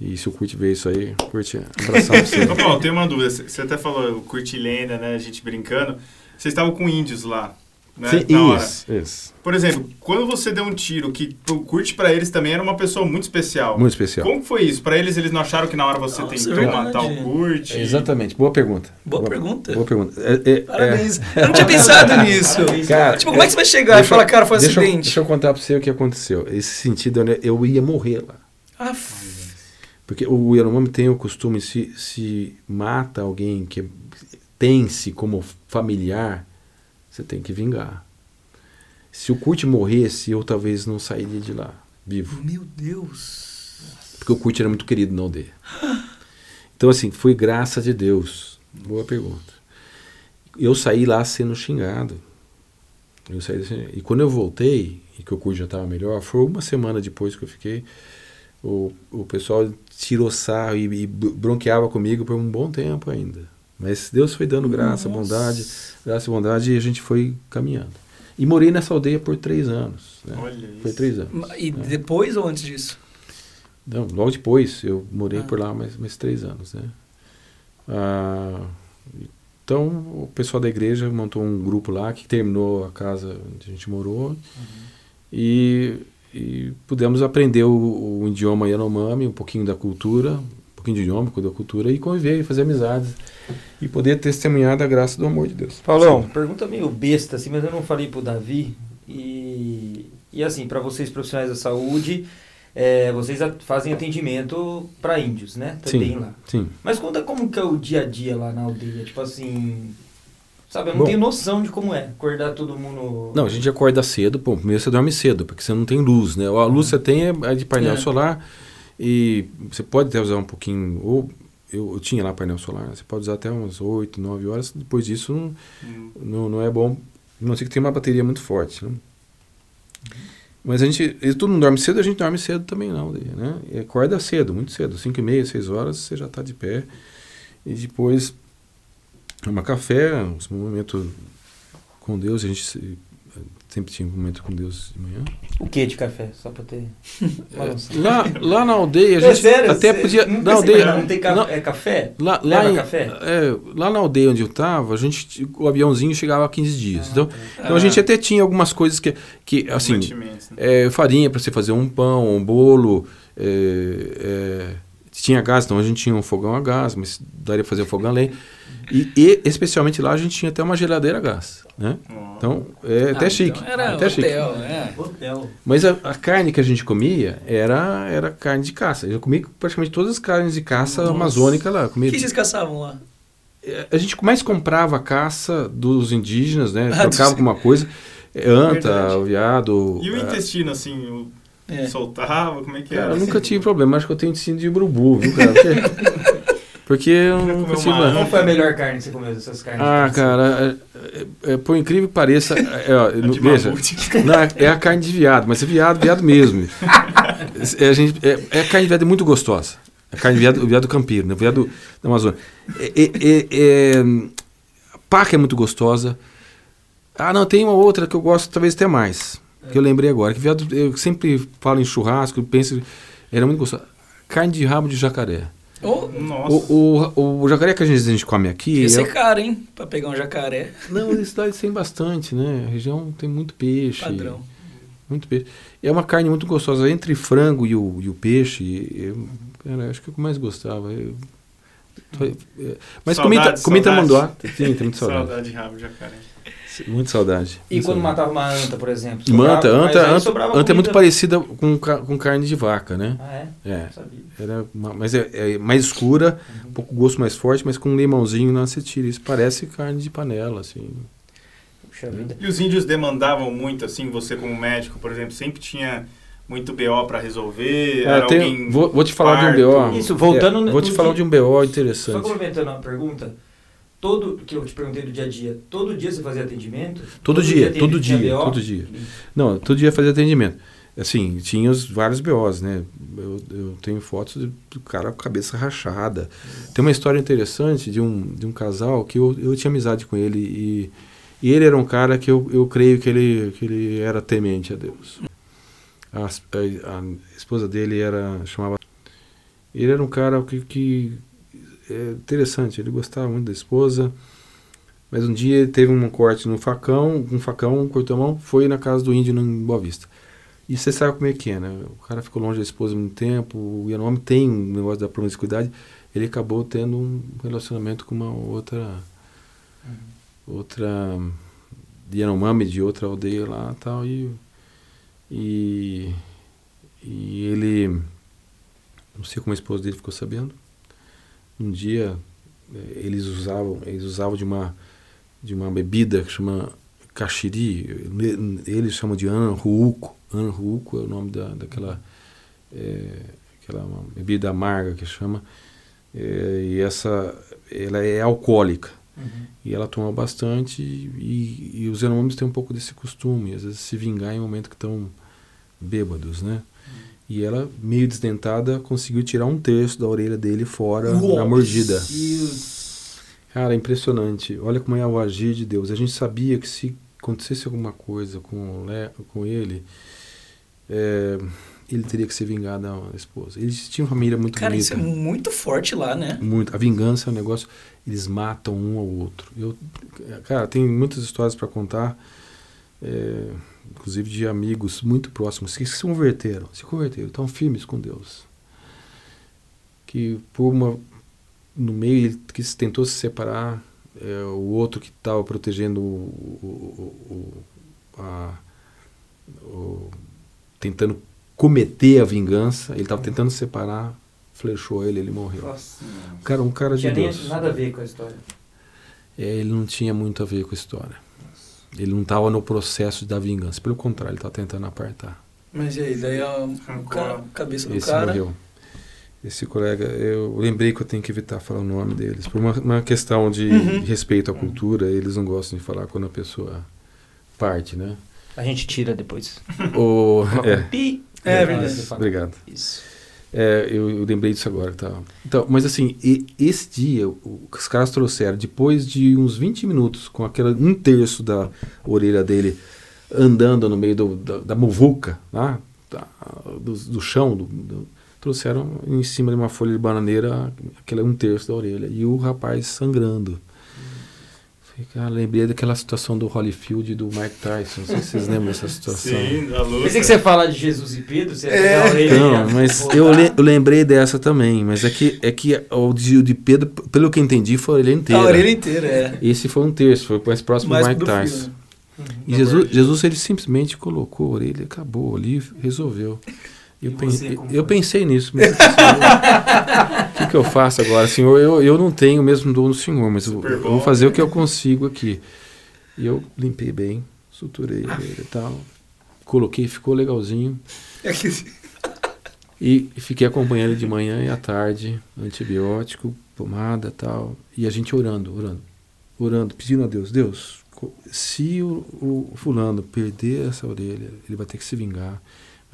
E se o Kurt ver isso aí, Kurt, abração pra você. Ô, Paulo, tem uma dúvida. Você até falou o curtilena, né? A gente brincando. Vocês estavam com índios lá, né? Sim, na hora. isso, isso. Por exemplo, quando você deu um tiro, que o Curte pra eles também era uma pessoa muito especial. Muito especial. Como foi isso? Pra eles, eles não acharam que na hora você Nossa, tentou é verdade. matar o Curte? É, Exatamente. Boa pergunta. Boa pergunta. Boa pergunta. É- é- é- Parabéns. Eu não tinha pensado nisso. Cara, Tipo, como é que você vai chegar e Deixa eu- falar, cara, foi um deixa eu- acidente? deixa eu contar pra você o que aconteceu. Esse sentido, né, eu ia morrer lá. Ah, Porque o Yanomami tem o costume, se, se mata alguém que tem-se como familiar, você tem que vingar. Se o Kurt morresse, eu talvez não sairia de lá, vivo. meu Deus. Porque o Kurt era muito querido na aldeia. Então, assim, foi graça de Deus. Boa pergunta. Eu saí lá sendo xingado. Eu saí e quando eu voltei, e que o Kurt já estava melhor, foi uma semana depois que eu fiquei, o, o pessoal tirou sarro e, e bronqueava comigo por um bom tempo ainda. Mas Deus foi dando graça, Nossa. bondade, graça e bondade, e a gente foi caminhando. E morei nessa aldeia por três anos. Né? Olha Foi isso. três anos. E depois ou antes disso? Não, logo depois, eu morei Ah. por lá mais, mais três anos, né? Ah, então, o pessoal da igreja montou um grupo lá que terminou a casa onde a gente morou e, e pudemos aprender o, o idioma Yanomami, um pouquinho da cultura, um pouquinho de idioma, da cultura e conviver, e fazer amizades e poder testemunhar da graça do amor de Deus. Paulão, pergunta meio besta, assim, mas eu não falei pro Davi. E, e assim, para vocês profissionais da saúde, é, vocês a- fazem atendimento para índios, né? Também Sim. lá. Sim. Mas conta como que é o dia a dia lá na aldeia, tipo assim... Sabe, eu não Bom. tenho noção de como é acordar todo mundo... Não, a gente acorda cedo, pô, primeiro você dorme cedo, porque você não tem luz, né? A luz que você tem é é de painel É. solar e você pode até usar um pouquinho, ou eu, eu tinha lá painel solar, você pode usar até umas 8, 9 horas, depois disso não, Hum. não, não é bom, a não ser que tenha uma bateria muito forte, né? Mas a gente, e todo mundo dorme cedo, a gente dorme cedo também não, né? E acorda cedo, muito cedo, 5 e meia, 6 horas, você já está de pé. E depois toma café, uns momentos com Deus, a gente se- sempre tinha um momento com Deus de manhã. O que de café? Só pra ter noção. Lá, lá na aldeia, a É gente sério? até podia... Na aldeia, não tem café? não, É café? Lá, lá, em- café? é, lá na aldeia onde eu estava, a gente, o aviãozinho chegava a 15 dias. então, então a Ah. gente até tinha algumas coisas que, que assim, né? é, farinha para você fazer um pão, um bolo. é, é, tinha gás, então a gente tinha um fogão a gás, mas daria para fazer o fogão a lenha. E, e, especialmente lá a gente tinha até uma geladeira a gás. Né? Ó. Então é até Ah, chique. então era até chique. hotel, é. Hotel. Mas a, a carne que a gente comia era, era carne de caça. Eu comia praticamente todas as carnes de caça Nossa. amazônica lá. O que vocês caçavam lá? É, a gente mais comprava a caça dos indígenas, né? Ah, Trocava dos- com uma coisa. É, Anta, o viado. E o é, intestino, assim, o- É. soltava? Como é que Cara, era? eu nunca tive problema. Acho que eu tenho intestino de urubu, viu, cara? Porque, porque eu comeu tive. uma Qual foi a melhor carne que você comeu dessas carnes? Ah, cara, é, é, é, por incrível que pareça, é, ó, A no- veja, não, é a carne de viado, mas é viado, viado mesmo. É, a gente, é, é a carne de viado é muito gostosa. A carne de viado, viado campeiro, né? viado da Amazônia. É, é, é, é, a paca é muito gostosa. Ah, não, tem uma outra que eu gosto talvez até mais. Que eu lembrei agora. Que viado, eu sempre falo em churrasco, eu penso. Era muito gostosa. Carne de rabo de jacaré. Ô, Nossa. O, o, o jacaré que a gente, a gente come aqui. ia é- caro, hein? Pra pegar um jacaré. não, a cidade tem bastante, né? A região tem muito peixe. Padrão. Muito peixe. É uma carne muito gostosa. Entre frango e o, e o peixe, eu, cara, acho que é o que eu mais gostava. Eu- é, mas comi, Saudade, comi saudade. tamanduá. Sim, tem muita saudade. Saudade de rabo de jacaré. Muita saudade. E quando saudade. matava uma anta, por exemplo? Manta, sobrava- mas anta, anta, anta é muito parecida com, com carne de vaca, né? Ah, é? É. Era uma- mas é, é mais escura, um pouco gosto mais forte, mas com um limãozinho na você tira. Isso parece carne de panela, assim. Puxa vida. E os índios demandavam muito, assim, você como médico, por exemplo, sempre tinha muito BO pra resolver? É, era tem- alguém vou, vou te falar de um parto? BO. Isso, voltando É, vou te falar de um BO Só interessante. complementando a pergunta, todo que eu te perguntei do dia a dia, todo dia você fazia atendimento? Todo dia, teve- todo dia, todo dia. Não, todo dia fazia atendimento. Assim, tinha os vários BOs, né? Eu, eu tenho fotos do, do cara com a cabeça rachada. Tem uma história interessante de um, de um casal que eu, eu tinha amizade com ele e, e ele era um cara que eu, eu creio que ele, que ele era temente a Deus. A, a- a esposa dele era chamava ele era um cara que, que é interessante ele gostava muito da esposa mas um dia ele teve um corte no facão um facão cortou a mão foi na casa do índio em Boa Vista. E você sabe como é que é né? O cara ficou longe da esposa muito tempo o Yanomami tem um negócio da promiscuidade ele acabou tendo um relacionamento com uma outra outra Yanomami de outra aldeia lá tal e e, e ele, não sei como a esposa dele ficou sabendo, um dia eh, eles usavam, eles usavam de uma, de uma bebida que chama caxiri, eles chamam de anruuco, anruuco é o nome da, daquela eh, aquela bebida amarga que chama, eh, e essa, ela é alcoólica, Uhum. e ela toma bastante e, e os Yanomamis têm um pouco desse costume, às vezes se vingar em um momento que estão bêbados, né? E ela, meio desdentada, conseguiu tirar um terço da orelha dele fora na Nossa. mordida. Deus. Cara, impressionante. Olha como é o agir de Deus. A gente sabia que se acontecesse alguma coisa com, com ele, é, ele teria que se vingar da esposa. Eles tinham uma família muito Cara, isso bonita. é muito forte lá, né? Muito. A vingança é um negócio. Eles matam um ao outro. Eu, cara, tem muitas histórias para contar, é, inclusive de amigos muito próximos que se converteram, se converteram, estão firmes com Deus. que por uma no meio ele que se tentou se separar, é, o outro que estava protegendo o, o, o, a, o- tentando cometer a vingança, ele estava tentando se separar, flechou ele, ele morreu. Nossa. Cara, um cara Não de tinha nem Deus. nada a ver com a história. É, ele não tinha muito a ver com a história. Ele não estava no processo da vingança. Pelo contrário, ele estava tentando apartar. Mas e aí, daí a, cara- cabeça do Esse cara. morreu. Esse colega, eu lembrei que eu tenho que evitar falar o nome deles. Por uma, uma questão de Uhum. respeito à cultura, eles não gostam de falar quando a pessoa parte, né? A gente tira depois. O, é, Pi. É verdade. obrigado. Isso. É, eu, eu lembrei disso agora. Tá. Então, mas assim, e- esse dia, o- os caras trouxeram, depois de uns 20 minutos, com aquela um terço da orelha dele andando no meio do- da, da muvuca, lá, da- do, do chão, do- do- trouxeram em cima de uma folha de bananeira aquele um terço da orelha. E o rapaz sangrando. Cara, lembrei daquela situação do Holyfield e do Mike Tyson. Não sei se vocês lembram dessa situação. Sim, da luta. Pensei que você ia falar de Jesus e Pedro, você ia É. pegar a orelha e Não, ia mas eu, le- eu lembrei dessa também, mas é que, é que o de, o de Pedro, pelo que eu entendi, foi a orelha inteira. A orelha inteira, é. Esse foi um terço, foi mais próximo Mais do Mike Tyson. né? E Jesus, Jesus, ele simplesmente colocou a orelha, acabou ali, resolveu. Eu, pen- você, como eu pensei nisso. mas pensei, O que, que eu faço agora? Senhor, eu, eu não tenho o mesmo dom do Senhor, mas eu, eu vou fazer o que eu consigo aqui. E eu limpei bem, suturei ele e tal. Coloquei, ficou legalzinho. É que- E fiquei acompanhando ele de manhã e à tarde, antibiótico, pomada tal. E a gente orando, orando, orando, pedindo a Deus: Deus, se o, o fulano perder essa orelha, ele vai ter que se vingar.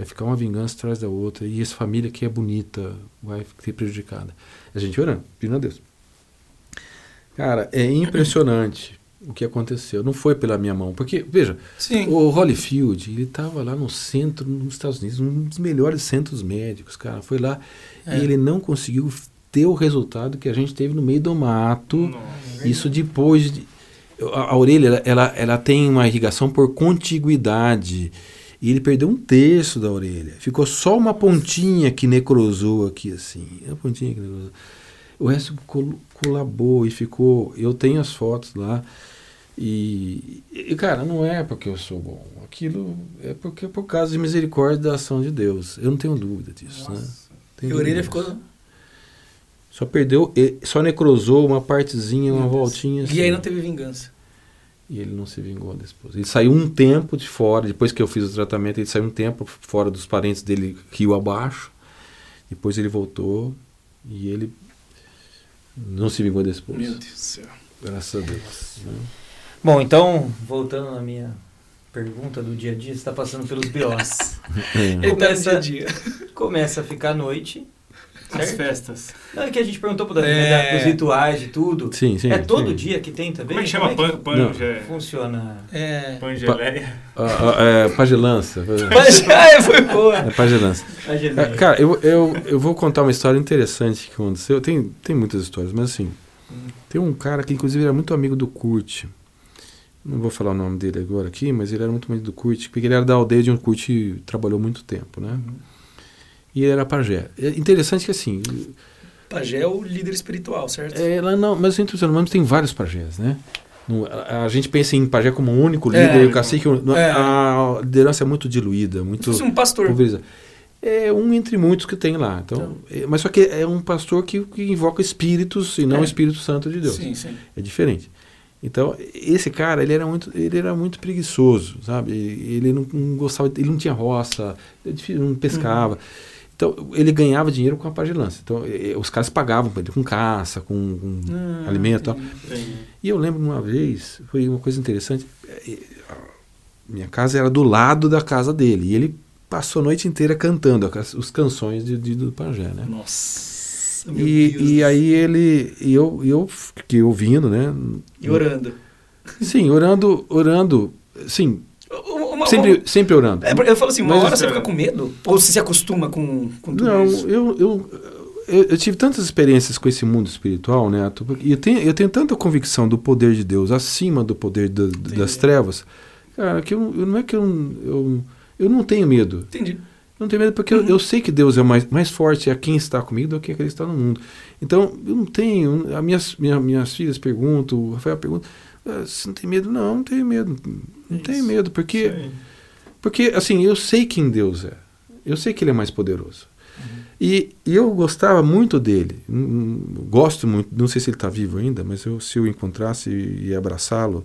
Vai ficar uma vingança atrás da outra. E essa família que é bonita vai ser prejudicada. A gente orando, pedindo a Deus. Cara, é impressionante o que aconteceu. Não foi pela minha mão. Porque, veja, Sim. o Holyfield, ele estava lá no centro, nos Estados Unidos, um dos melhores centros médicos, cara. Foi lá É. e ele não conseguiu ter o resultado que a gente teve no meio do mato. Nossa. Isso depois de. A, a orelha, ela, ela, ela tem uma irrigação por contiguidade. E ele perdeu um terço da orelha. Ficou só uma pontinha que necrosou aqui, assim. A pontinha que necrosou. O resto col colabou e ficou. Eu tenho as fotos lá. E, e, cara, não é porque eu sou bom. Aquilo é porque é por causa de misericórdia da ação de Deus. Eu não tenho dúvida disso, né? Nossa. Tenho E a orelha ficou. Só perdeu, só necrosou uma partezinha, uma Meu voltinha. E aí assim. não teve vingança. E ele não se vingou depois. Ele saiu um tempo de fora, depois que eu fiz o tratamento, ele saiu um tempo fora dos parentes dele, rio abaixo. Depois ele voltou e ele não se vingou depois. Meu Deus do céu. Graças a Deus. né? Bom, então, voltando na minha pergunta do dia a dia, você está passando pelos BOs. É. Começa- dia. Começa a ficar noite. As Certo? festas. Não, é que a gente perguntou pro Davi, É. né, dos rituais, de tudo. Sim, sim. é todo sim. dia que tem também? Como é que chama? Como Pan, pan, Não. já- funciona? É. Pangeleia? Ah, ah, é, pagelança. Mas ah, foi boa. É pagelança. É? Cara, eu, eu, eu vou contar uma história interessante que aconteceu. Tem, tem muitas histórias, mas assim, tem um cara que inclusive era muito amigo do Kurt. Não vou falar o nome dele agora aqui, mas ele era muito amigo do Kurt, porque ele era da aldeia de onde o Kurt trabalhou muito tempo, né? E ele era pajé. É interessante que assim, Pajé é o líder espiritual, certo? é, não, mas entre os humanos tem vários pajés, né? A, a gente pensa em pajé como um único É. líder, e o cacique. É. A liderança é muito diluída, Como muito se fosse um pastor. pulverizada. É um entre muitos que tem lá. Então, é- mas só que é um pastor que, que invoca espíritos e não É. o Espírito Santo de Deus. Sim, sim. É diferente. Então, esse cara, ele era muito, ele era muito preguiçoso, sabe? Ele não, não gostava, ele não tinha roça, é não pescava. Então, ele ganhava dinheiro com a pagelança. Então, os caras pagavam pra ele com caça, com, com Ah, alimento e. E eu lembro uma vez, foi uma coisa interessante. a Minha casa era do lado da casa dele. E ele passou a noite inteira cantando as- os canções de, de- do Pajé, né? Nossa, meu E, Deus. e aí ele. E eu, e eu fiquei ouvindo, né? E orando. Sim, orando, orando. Sim, Uma- sempre, sempre orando. É, eu falo assim, uma Mas hora você fica com medo? Ou você se acostuma com, com tudo Não, isso? eu, eu, eu, eu tive tantas experiências com esse mundo espiritual, né? E eu tenho, eu tenho tanta convicção do poder de Deus acima do poder da- das trevas, cara, que eu, eu não é que eu, eu, eu não tenho medo. Entendi. não tenho medo porque eu, eu sei que Deus é mais, mais forte a quem está comigo do que aquele que está no mundo. Então, eu não tenho. As minhas, minha, minhas filhas perguntam, o Rafael pergunta: "Ah, você não tem medo? Não, não tenho medo. Não Isso. tenho medo, porque, porque, assim, eu sei quem Deus é. Eu sei que Ele é mais poderoso. E, e eu gostava muito dele. Gosto muito. Não sei se ele está vivo ainda, mas eu, se eu encontrasse e, abraçá-lo.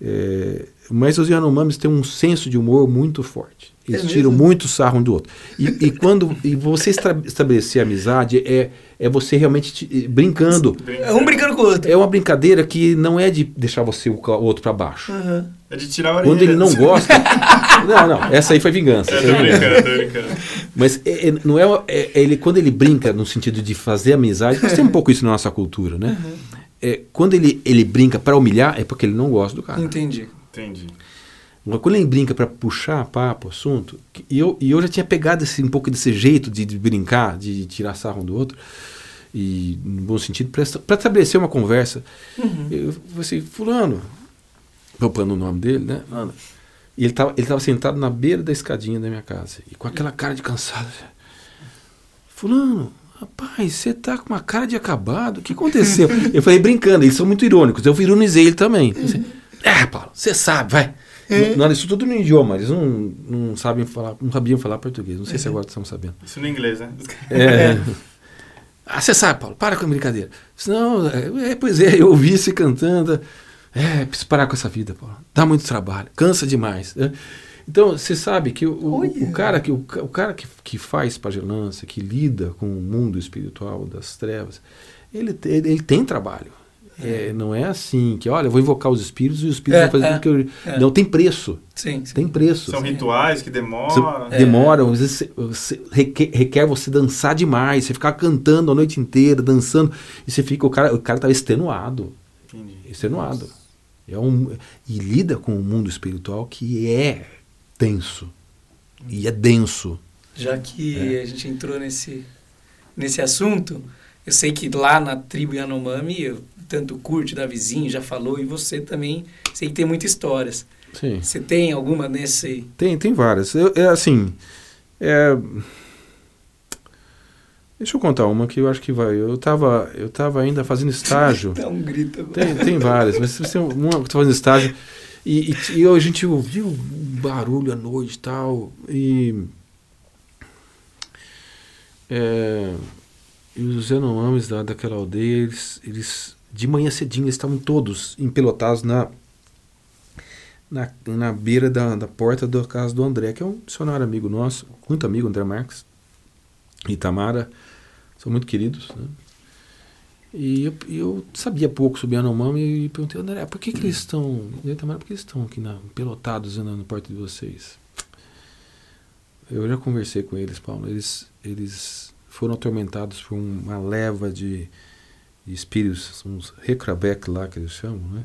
é, mas os Yanomamis têm um senso de humor muito forte. Eles É tiram muito sarro um do outro. E, e quando e você estra- estabelecer amizade é, é você realmente te- brincando. É um brincando com o outro. É uma brincadeira que não é de deixar você o o outro para baixo. Aham. É de tirar a orelha. Quando ele não gosta. não, não. Essa aí foi vingança. Eu essa tô brincando, tô brincando. Mas é- é- não é, é- é ele quando ele brinca no sentido de fazer amizade, nós temos um pouco isso na nossa cultura, né? É, quando ele, ele brinca para humilhar é porque ele não gosta do cara. Entendi. Entendi. Quando ele brinca para puxar papo, assunto, e eu, e eu já tinha pegado esse, um pouco desse jeito de, de brincar, de tirar sarro um do outro, e no bom sentido, para estabelecer uma conversa. Eu falei assim, fulano, poupando o nome dele, né? E ele estava ele tava sentado na beira da escadinha da minha casa, e com aquela cara de cansado. assim, Fulano, rapaz, você tá com uma cara de acabado, o que aconteceu? eu falei brincando, eles são muito irônicos, eu ironizei ele também. Disse, É, Paulo, você sabe, vai. Não, isso tudo no idioma, eles não, não sabem falar, não sabiam falar português. Não sei se agora estão sabendo. Isso no inglês, né? É. Ah, você sabe, Paulo, para com a brincadeira. Não, é, é, pois é, eu ouvi você cantando. É, preciso parar com essa vida, Paulo. Dá muito trabalho, cansa demais. né? Então, você sabe que o, o, cara, que, o, o cara que, que faz pagelança, que lida com o mundo espiritual das trevas, ele, ele, ele tem trabalho. É, não é assim que, olha, eu vou invocar os espíritos e os espíritos É, vão fazer é, que eu. é. Não, tem preço. Sim, sim. Tem preço. São rituais que demoram. Demora, às vezes você- requer, requer você dançar demais, você ficar cantando a noite inteira, dançando, e você fica, o cara, o cara tá extenuado, Entendi. extenuado. É um, e lida com o mundo espiritual que é tenso, e é denso. Já que a gente entrou nesse, nesse assunto, eu sei que lá na tribo Yanomami, eu, tanto Curte da vizinho já falou, e você também, sei que tem muitas histórias. Sim. Você tem alguma nesse... Tem, tem várias. Eu- é assim. é, Deixa eu contar uma que eu acho que vai. Eu tava, eu tava ainda fazendo estágio. Dá um grito. Tem, tem várias, mas tem uma que fazendo estágio. E, e, e a gente ouviu um barulho à noite e tal. E. É, e os Yanomamis da, daquela aldeia, eles, eles. De manhã cedinho, eles estavam todos empelotados na. Na, na beira da, da porta da casa do André, que é um missionário amigo nosso, muito amigo, André Marques e Tamara, são muito queridos, né? E eu, eu sabia pouco sobre Yanomami e perguntei, André, por que, que eles estão. E aí, Tamara, por que eles estão aqui na, pelotados na, na porta de vocês? Eu já conversei com eles, Paulo. Eles, eles foram atormentados por uma leva de espíritos, uns Rekrabek lá que eles chamam, né?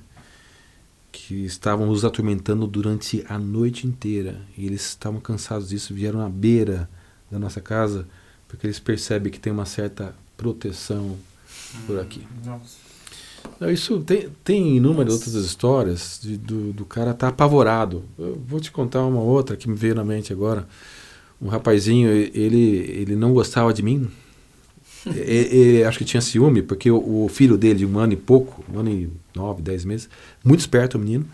Que estavam os atormentando durante a noite inteira. E eles estavam cansados disso, vieram à beira da nossa casa, porque eles percebem que tem uma certa proteção por aqui. Nossa. Não, Isso tem, tem inúmeras outras histórias de- do, do cara estar apavorado. Eu vou te contar uma outra que me veio na mente agora. Um rapazinho, ele, ele não gostava de mim. Acho que tinha ciúme, porque o, o filho dele, de um ano e pouco, um ano e nove, dez meses, muito esperto o menino,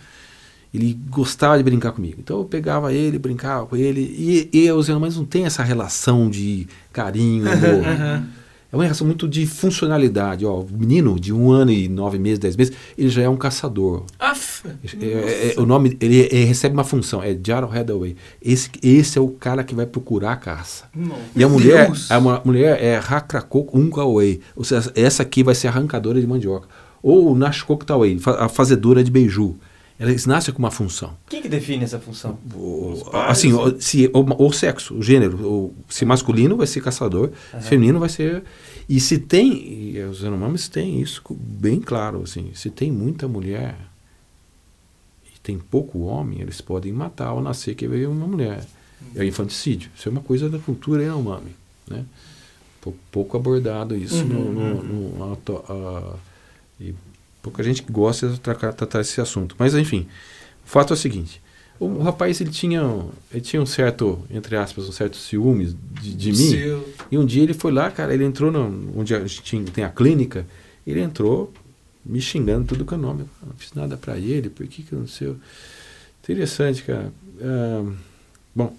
ele gostava de brincar comigo. Então eu pegava ele, brincava com ele, e, e os irmãos não tem essa relação de carinho, amor. É uma relação muito de funcionalidade. Ó, o menino de um ano e nove meses, dez meses, ele já é um caçador. Aff, É- é- é- o nome, ele, ele recebe uma função, é Jarl Hathaway. Esse, esse é o cara que vai procurar a caça. Nossa. E a mulher, Deus! a mu- mulher é Hakrakok Unkaway. Ou seja, essa aqui vai ser arrancadora de mandioca. Ou Nashkok Taway, a fazedora de beiju. Eles nascem com uma função. Quem que define essa função? O- assim, né? o, se, o, o sexo, o gênero. O, se masculino vai ser caçador, Aham. se feminino vai ser. E se tem, e os Yanomamis têm isso bem claro, assim, se tem muita mulher e tem pouco homem, eles podem matar ao nascer que veio uma mulher. É o infanticídio. Isso é uma coisa da cultura Yanomami. Né? Pou- Pouco abordado isso no, no, no ato- a- e pouca gente gosta de tratar, tratar esse assunto. Mas enfim, o fato é o seguinte: O rapaz ele tinha, ele tinha um certo, entre aspas, um certo ciúmes de, de mim. Seu. E um dia ele foi lá, cara, ele entrou no, onde a gente tinha, tem a clínica, ele entrou me xingando tudo com o nome. Eu não fiz nada pra ele, por que que eu não sei? Interessante, cara. Ah, bom,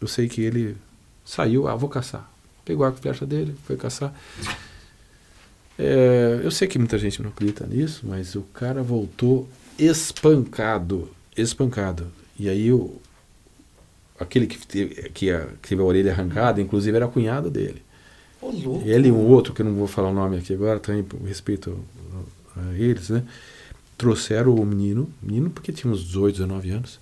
eu sei que ele saiu, ah, vou caçar. Pegou a flecha dele, foi caçar. É, eu sei que muita gente não acredita nisso, mas o cara voltou espancado, espancado. E aí o, aquele que teve, que, a- que teve a orelha arrancada, inclusive era cunhado dele. Ô, louco. Ele e um outro, que eu não vou falar o nome aqui agora, também por respeito a, a eles, né? Trouxeram o menino, menino porque tinha uns 18, 19 anos.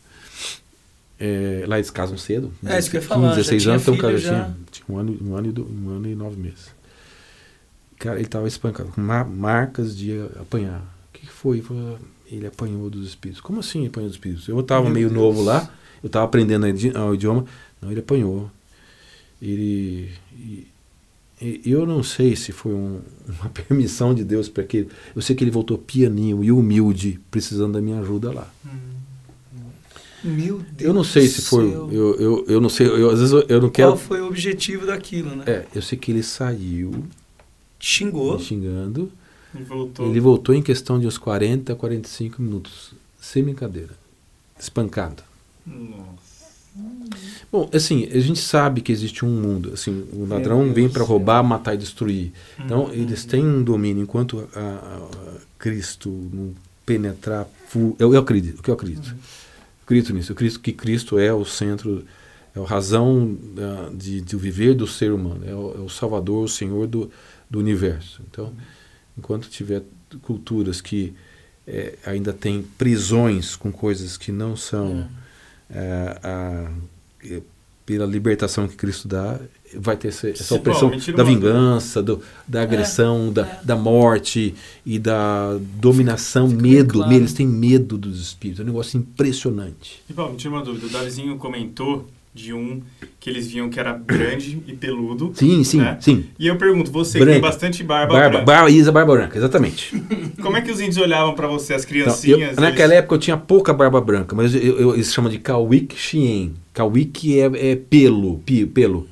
É, lá eles casam cedo. É, isso que eu ia 15, falar, já 16 tinha anos, então filho, cara, já. tinha, tinha um, ano, um, ano e do- um ano e nove meses. Cara, ele estava espancado, com ma- marcas de apanhar. O que, que foi? Ele falou, ele apanhou dos espíritos. Como assim apanhou dos espíritos? Eu estava Meu meio Deus. novo lá, eu estava aprendendo o idioma. Não, ele apanhou. Ele. e- eu não sei se foi um- uma permissão de Deus para que. Eu sei que ele voltou pianinho e humilde, precisando da minha ajuda lá. Meu Deus Eu não sei se foi. Eu, eu, eu não sei, eu, às vezes eu, eu não quero. Qual foi o objetivo daquilo, né? É, eu sei que ele saiu Xingou. me xingando. E voltou. Ele voltou em questão de uns 40, 45 minutos. Sem brincadeira. Espancado. Nossa. Bom, assim, a gente sabe que existe um mundo. Assim, o ladrão vem para roubar, matar e destruir. Então, Uhum. eles têm um domínio. Enquanto a, a- a Cristo não penetrar. fu- Eu, eu acredito, o que eu acredito. Uhum. Acredito nisso. Eu acredito que Cristo é o centro, é a razão da- de, de viver do ser humano. É o, é o Salvador, o Senhor do, do universo. Então, enquanto tiver culturas que eh, ainda têm prisões com coisas que não são eh, a- eh, pela libertação que Cristo dá, vai ter essa, essa opressão bom, da vingança, do- da agressão, da, da morte e da dominação, fica bem medo. claro. Eles têm medo dos espíritos. É um negócio impressionante. E, Paulo, me tira uma dúvida. O Davizinho comentou de um que eles viam que era grande e peludo. Sim, sim, né? sim. E eu pergunto, você que tem Branca. bastante barba, Barba, branca, barba, Isa, barba branca, exatamente. como é que os índios olhavam pra você, as Então, eu- criancinhas? naquela eles- época eu tinha pouca barba branca, mas eu, eu- eles chamam de Kawik Xien. Kawik é, é pelo, pi- pelo.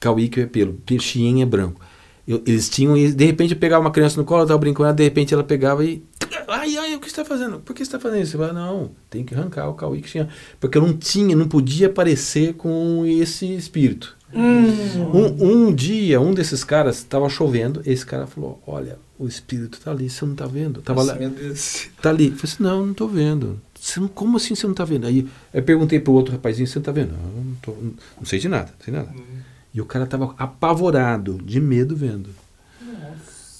Kawik é pelo, Xien é branco. Eu- eles tinham, e de repente eu pegava uma criança no colo, eu tava brincando, de repente ela pegava e. Ai, ai, o que você está fazendo? Por que você está fazendo isso? Falava, não, tem que arrancar o Kawik Xien. Porque eu não tinha, não podia parecer com esse espírito. Um, um dia, um desses caras estava chovendo, esse cara falou: Olha, o espírito tá ali, você não tá vendo? Tava lá, Meu Deus. tá ali. Eu falei assim: Não, não tô vendo. Você não, como assim você não tá vendo? Aí eu perguntei pro outro rapazinho: Você não tá vendo? Não, não, tô, não, não sei de nada, não sei nada. E o cara tava apavorado, de medo vendo.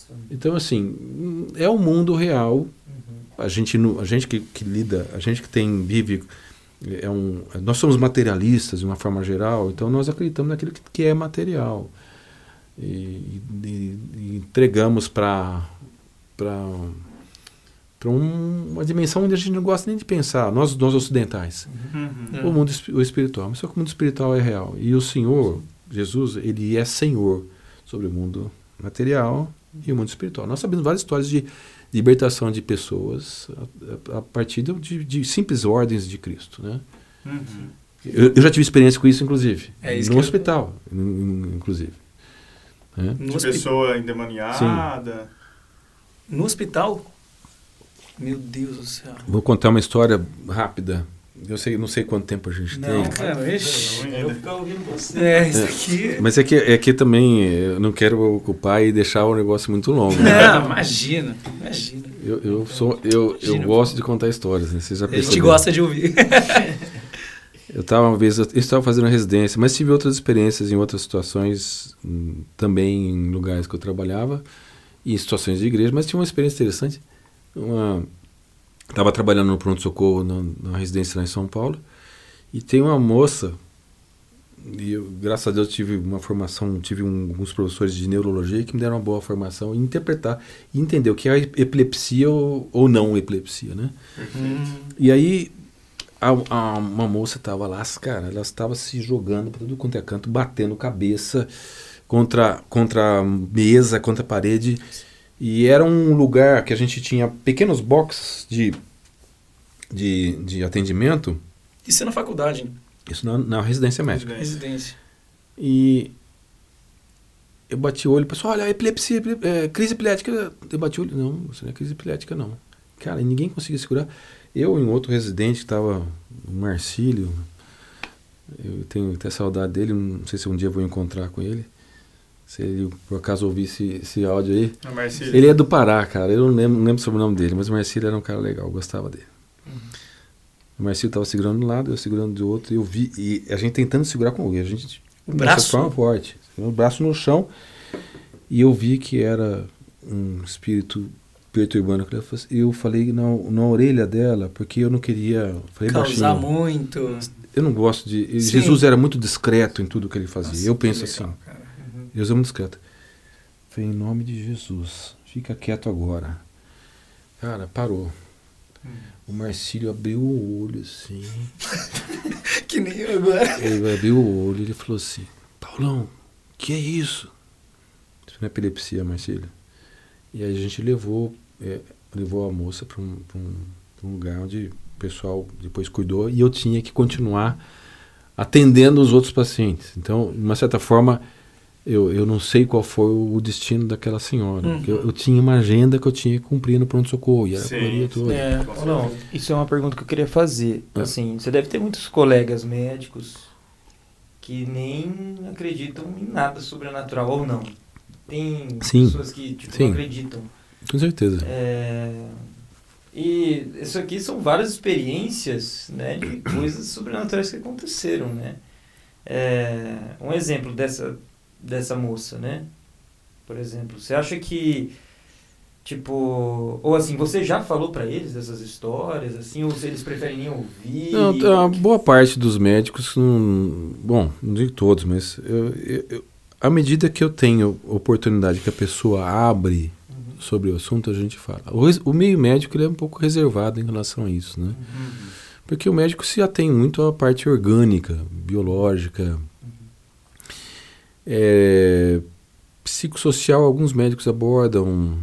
Nossa. Então, assim, é o mundo real. A gente, a gente que, que lida, a gente que tem, vive. É um, nós somos materialistas de uma forma geral, então nós acreditamos naquilo que, que é material. E, e- e entregamos para para um, uma dimensão onde a gente não gosta nem de pensar, nós, nós ocidentais Uhum. o mundo o espiritual. Mas só que o mundo espiritual é real. E o Senhor, Jesus, ele é Senhor sobre o mundo material e o mundo espiritual. Nós sabemos várias histórias de libertação de pessoas a, a- a partir de, de simples ordens de Cristo. Né? Uhum. Eu, eu já tive experiência com isso, inclusive. É isso no que eu- hospital, in- inclusive. Né? No, De hospi- pessoa endemoniada. no hospital? Meu Deus do céu. Vou contar uma história rápida. Eu sei, não sei quanto tempo a gente Não, tem. cara, ixi. Eu vou ficar ouvindo você. É, isso aqui. Mas é que, é que também eu não quero ocupar e deixar o negócio muito longo. né? Não, imagina. Imagina. Eu, eu, sou, eu, eu Imagina. gosto de contar histórias, né? Vocês já A gente gosta de ouvir. Eu estava uma vez, eu estava fazendo residência, mas tive outras experiências em outras situações, hum, também em lugares que eu trabalhava, e em situações de igreja, mas tinha uma experiência interessante. Estava trabalhando no pronto-socorro na, na residência lá em São Paulo, e tem uma moça, e eu, graças a Deus tive uma formação, tive um, alguns professores de neurologia que me deram uma boa formação em interpretar e entender o que é epilepsia ou, ou não epilepsia, né? E aí a, a- uma moça estava lá, cara, ela estava se jogando para tudo quanto é canto, batendo cabeça contra contra a mesa, contra a parede. E era um lugar que a gente tinha pequenos boxes de de, de atendimento, Isso é na faculdade, isso na, na residência médica. residência. E eu bati o olho, pessoal, olha, epilepsia, epile- é, crise epilética. Eu bati o olho, não, isso não é crise epilética, não. Cara, ninguém conseguia segurar. Eu e um outro residente que estava, o Marcílio, eu tenho até saudade dele, não sei se um dia eu vou encontrar com ele. Se ele por acaso ouvir esse, esse áudio aí. Marcílio. Ele é do Pará, cara. Eu não lembro, não lembro sobre o nome dele, mas o Marcílio era um cara legal, eu gostava dele. O Marcílio estava segurando de um lado, eu segurando do outro, e eu vi, e a gente tentando segurar com ele. A gente O braço? forma forte, o braço no chão, e eu vi que era um espírito perturbando. Eu falei- Eu falei na, na orelha dela, porque eu não queria. Falei Causar baixinho. muito. Eu não gosto de. Sim. Jesus era muito discreto em tudo que ele fazia. Nossa, eu penso assim. Deus é muito discreto. Falei, em nome de Jesus, fica quieto agora. Cara, parou. O Marcílio abriu o olho assim. Que nem eu agora. Ele abriu o olho e ele falou assim: Paulão, que é isso? Isso não é epilepsia, Marcílio. E aí a gente levou, é, levou a moça para um, um, um lugar onde o pessoal depois cuidou e eu tinha que continuar atendendo os outros pacientes. Então, de uma certa forma, eu, eu não sei qual foi o destino daquela senhora. Uhum. Eu, eu tinha uma agenda que eu tinha que cumprir no pronto-socorro e era correria toda. É. Não, isso é uma pergunta que eu queria fazer. É. Assim, você deve ter muitos colegas médicos que nem acreditam em nada sobrenatural ou não. Tem Sim. pessoas que tipo, Sim. não acreditam. Com certeza. É, E isso aqui são várias experiências né, de coisas sobrenaturais que aconteceram, né? É, um exemplo dessa, dessa moça, né? Por exemplo, você acha que, tipo... Ou assim, você já falou pra eles dessas histórias, assim? Ou se eles preferem nem ouvir? Não, a boa parte dos médicos, não, bom, não digo todos, mas eu, eu- à medida que eu tenho oportunidade que a pessoa abre Uhum. sobre o assunto, a gente fala. O, o meio médico ele é um pouco reservado em relação a isso, né? Porque o médico se atém muito à parte orgânica, biológica. É, psicossocial, alguns médicos abordam,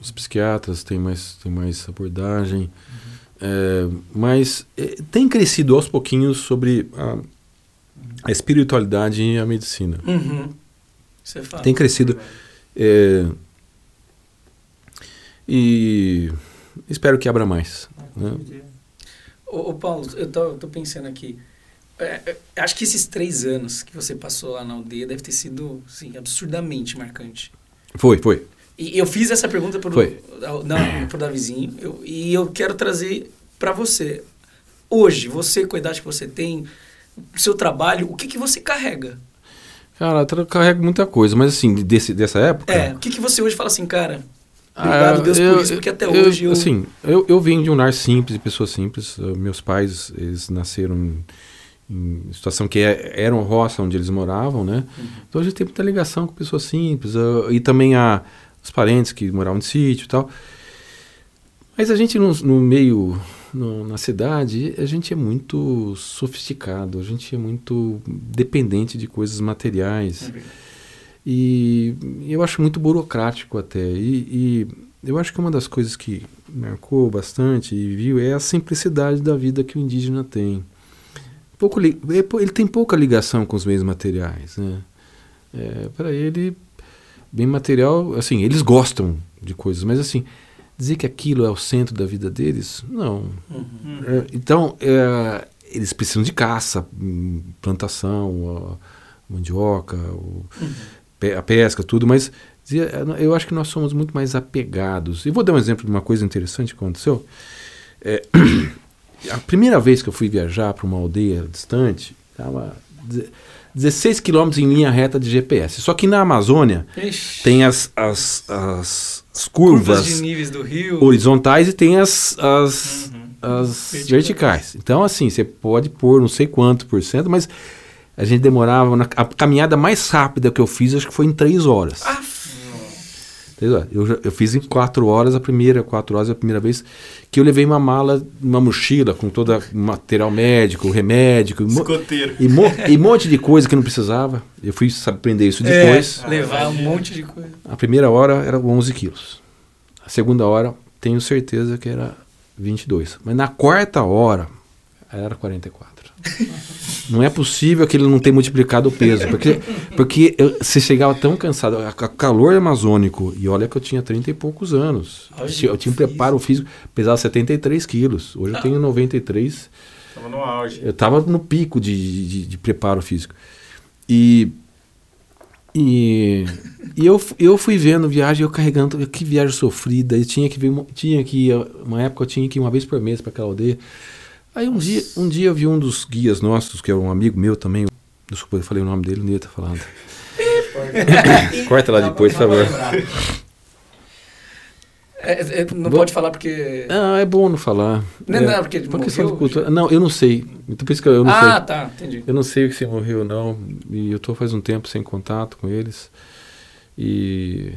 os psiquiatras têm mais, têm mais abordagem. É, mas é, tem crescido aos pouquinhos sobre a, a espiritualidade e a medicina. Uhum. Você fala. Tem crescido. é, e espero que abra mais. né? Ô, ô, Paulo, eu tô, eu tô pensando aqui. É, é, acho que esses três anos que você passou lá na aldeia deve ter sido assim, absurdamente marcante. Foi, foi. E eu fiz essa pergunta não, pro Davizinho eu, e eu quero trazer para você. Hoje, você, com a idade que você tem, o seu trabalho, o que, que você carrega? Cara, eu carrego muita coisa, mas assim, desse, dessa época. É, o que, que você hoje fala assim, cara? Obrigado, Ah, Deus, eu- por isso, porque até eu- hoje eu. Assim, eu, eu venho de um lar simples, de pessoas simples. Meus pais, eles nasceram em, situação que é, era uma roça onde eles moravam, né? Uhum. Então a gente tem muita ligação com pessoas simples. uh, e também há os parentes que moravam no sítio e tal. Mas a gente no, no meio, no- na cidade, a gente é muito sofisticado, a gente é muito dependente de coisas materiais. E eu acho muito burocrático até. E, e eu acho que uma das coisas que marcou bastante e viu é a simplicidade da vida que o indígena tem. Pouco é ele tem pouca ligação com os meios materiais. Né? É, Para ele, bem material, assim, eles gostam de coisas, mas assim, dizer que aquilo é o centro da vida deles, não. Uhum. É, então, é, eles precisam de caça, hum, plantação, mandioca, o- pe- a pesca, tudo, mas dizia, eu acho que nós somos muito mais apegados. E vou dar um exemplo de uma coisa interessante que aconteceu. É, a primeira vez que eu fui viajar para uma aldeia distante, estava 16 quilômetros em linha reta de GPS. Só que na Amazônia Ixi, tem as, as, as, as curvas curvas de níveis do rio. horizontais e tem as, as, Uhum. as Verticais. verticais. Então, assim, você pode pôr não sei quanto por cento, mas a gente demorava. na- a caminhada mais rápida que eu fiz, acho que foi em três horas. Ah, Três horas. Eu, já- eu fiz em quatro horas a primeira, quatro horas a primeira vez que eu levei uma mala, uma mochila com todo o material médico, remédio, Escoteiro. e, mo- e um monte de coisa que não precisava. Eu fui aprender isso é, depois. levar um monte de coisa. A primeira hora era 11 quilos. A segunda hora, tenho certeza que era 22. Mas na quarta hora, era 44. Não é possível que ele não tenha multiplicado o peso. Porque, porque eu, você chegava tão cansado. A- a- calor amazônico. E olha que eu tinha 30 e poucos anos. Eu tinha- um preparo físico. Pesava 73 quilos. Hoje eu tenho 93. Tava no auge. Eu estava no pico de, de, de preparo físico. E, e, e eu, eu fui vendo viagem, eu carregando, que viagem sofrida. Eu tinha que ver, tinha que ir, uma época eu tinha que ir uma vez por mês para aquela aldeia. Aí um dia, um dia eu vi um dos guias nossos, que é um amigo meu também. Desculpa, eu falei o nome dele, não ia estar falando. Corta lá depois, por favor. É, é, não Vou- pode falar porque. Ah, é bom não falar. Não, é, não, porque por questão de cultura. Não, eu não sei. Então, por isso que eu não sei. ah, tá, entendi. Eu não sei se morreu ou não. E eu estou faz um tempo sem contato com eles. E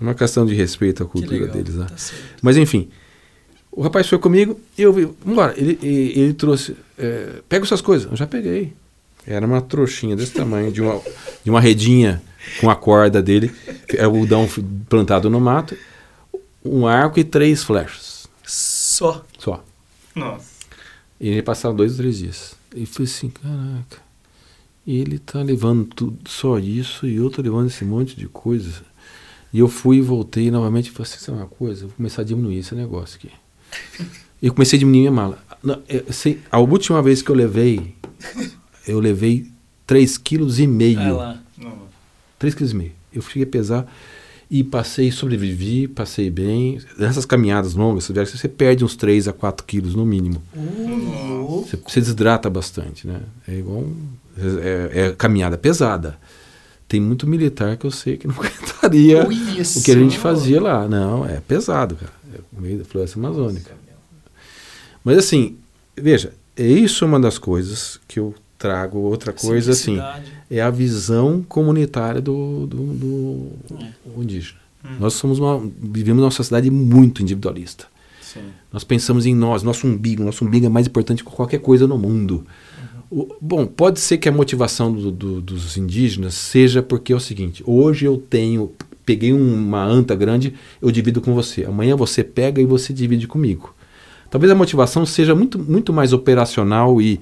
é uma questão de respeito à cultura legal, deles, né? tá. Mas enfim, o rapaz foi comigo e eu vi, vambora, ele, ele, ele trouxe, é, pega suas coisas, eu já peguei. Era uma trouxinha desse tamanho, de uma, de uma redinha com a corda dele, é o algodão plantado no mato, um arco e três flechas, Só. só. Nossa. E ele passava dois ou três dias. E foi assim, caraca, ele tá levando tudo, só isso e eu tô levando esse monte de coisa. E eu fui e voltei novamente e falei assim, sabe uma coisa? Vou começar a diminuir esse negócio aqui. Eu comecei a diminuir minha mala. Não, eu sei, a última vez que eu levei, eu levei 3,5 kg. Vai lá. Não. 3,5 kg. Eu cheguei a pesar e passei, sobrevivi, passei bem. Nessas caminhadas longas, você perde uns 3 a 4 quilos no mínimo. Você, você desidrata bastante, né? É igual. um- é, é caminhada pesada. Tem muito militar que eu sei que não aguentaria o que a gente fazia lá. Não, é pesado, cara. É meio da floresta amazônica. Mas assim, veja, é isso uma das coisas que eu trago. Outra coisa, assim, é a visão comunitária do, do, do É. indígena. Nós somos uma, vivemos numa sociedade muito individualista. Sim. Nós pensamos em nós, nosso umbigo. Nosso umbigo é mais importante que qualquer coisa no mundo. O- bom, pode ser que a motivação do- do- dos indígenas seja porque é o seguinte: hoje eu tenho, peguei uma anta grande, eu divido com você. Amanhã você pega e você divide comigo. Talvez a motivação seja muito, muito mais operacional e,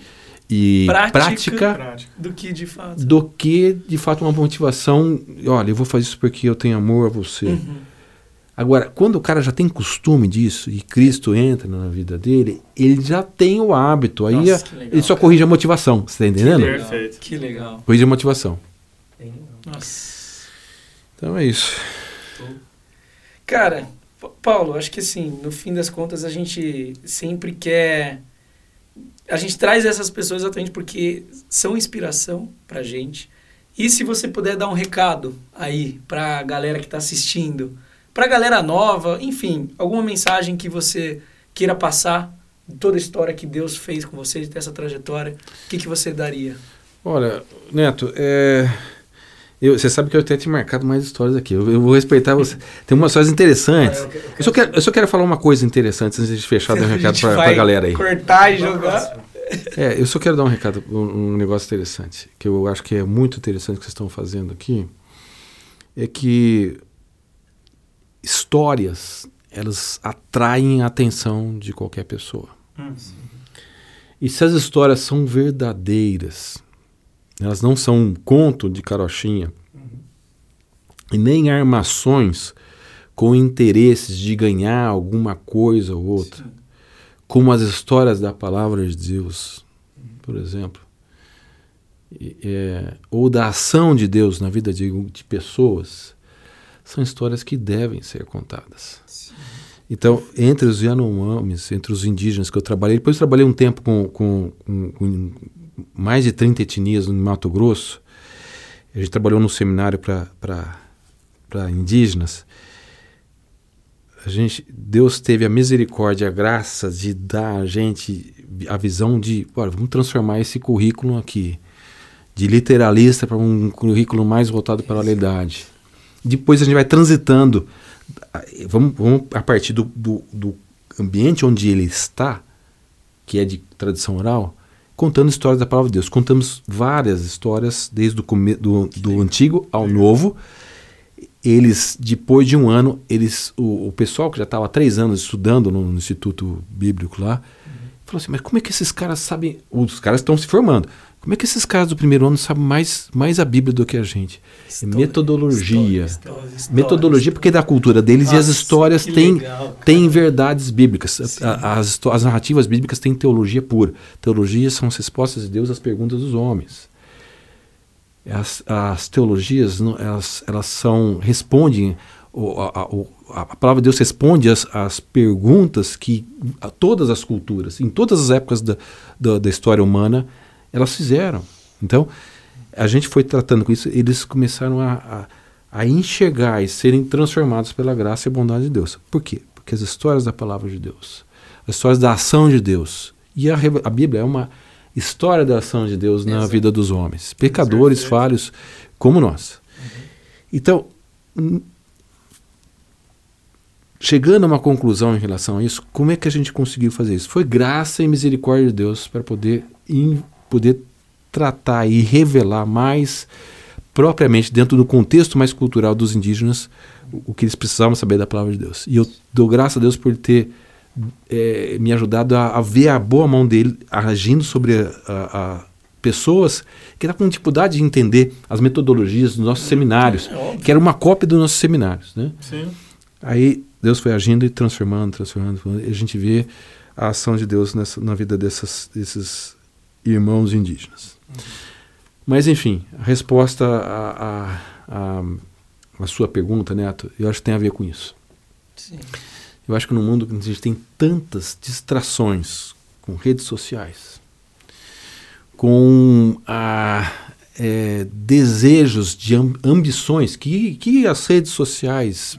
e Prática. prática. Do que de fato. do que de fato uma motivação. Olha, eu vou fazer isso porque eu tenho amor a você. Uhum. Agora, quando o cara já tem costume disso e Cristo entra na vida dele, ele já tem o hábito. Aí Nossa, a- que legal, ele só cara. corrige a motivação. Você está entendendo? legal, Perfeito. Que legal. Corrige a motivação. Nossa. Então é isso. Cara, Pa- Paulo, acho que assim, no fim das contas, a gente sempre quer. A gente traz essas pessoas exatamente porque são inspiração pra gente. E se você puder dar um recado aí pra galera que tá assistindo, pra galera nova, enfim, alguma mensagem que você queira passar de toda a história que Deus fez com você, de ter essa trajetória, o que, que você daria? Olha, Neto, é, eu- você sabe que eu até tinha marcado mais histórias aqui. Eu, eu vou respeitar você. Tem umas histórias interessantes. Ah, eu quero- Eu só quero, eu só quero falar uma coisa interessante antes de fechar, dar um A recado pra, pra vai galera aí. Cortar e jogar. É, eu só quero dar um recado, um, um negócio interessante, que eu acho que é muito interessante que vocês estão fazendo aqui, é que histórias, elas atraem a atenção de qualquer pessoa. Hum. E se as histórias são verdadeiras, elas não são um conto de carochinha, e nem armações com interesses de ganhar alguma coisa ou outra, como as histórias da palavra de Deus, por exemplo, é, ou da ação de Deus na vida de, de pessoas, são histórias que devem ser contadas. Então, entre os Yanomamis, entre os indígenas que eu trabalhei, depois eu trabalhei um tempo com, com- com mais de 30 etnias no Mato Grosso. A gente trabalhou num seminário para indígenas. A gente, Deus teve a misericórdia, a graça de dar a gente a visão de, olha, vamos transformar esse currículo aqui de literalista para um currículo mais voltado para a realidade. Depois a gente vai transitando vamos, vamos a partir do, do, do ambiente onde ele está, que é de tradição oral, contando histórias da palavra de Deus. Contamos várias histórias, desde o do, do antigo ao novo, eles, depois de um ano, eles, o, o pessoal que já estava há três anos estudando no, no Instituto Bíblico lá, falou assim, mas como é que esses caras sabem, os caras estão se formando, como é que esses caras do primeiro ano sabem mais, mais a Bíblia do que a gente? História, metodologia. história, história, história. Metodologia porque é da cultura deles e as Nossa, histórias têm, têm verdades bíblicas. As, as narrativas bíblicas têm teologia pura. Teologia são as respostas de Deus às perguntas dos homens. As, as teologias, elas, elas são, respondem, a, a- a palavra de Deus responde às, às perguntas que a todas as culturas, em todas as épocas da, da, da história humana, elas fizeram. Então, a gente foi tratando com isso, eles começaram a, a, a enxergar e serem transformados pela graça e bondade de Deus. Por quê? Porque as histórias da palavra de Deus, as histórias da ação de Deus, e a, a Bíblia é uma história da ação de Deus na Exato. vida dos homens, pecadores, certeza. falhos, como nós. Então, hum, chegando a uma conclusão em relação a isso, como é que a gente conseguiu fazer isso? Foi graça e misericórdia de Deus para poder, poder tratar e revelar mais propriamente dentro do contexto mais cultural dos indígenas o, que eles precisavam saber da palavra de Deus. E eu dou graças a Deus por ter eh, me ajudado a, a ver a boa mão dele agindo sobre a, a- a pessoas que estavam com dificuldade de entender as metodologias dos nossos seminários, É que era uma cópia dos nossos seminários, né? Sim. Aí Deus foi agindo e transformando, transformando, transformando, e a gente vê a ação de Deus nessa, na vida dessas, desses irmãos indígenas. Mas, enfim, a resposta à a, a, a sua pergunta, Neto, eu acho que tem a ver com isso. Sim. Eu acho que no mundo a gente tem tantas distrações com redes sociais, com ah, é, desejos de am- ambições que, que as redes sociais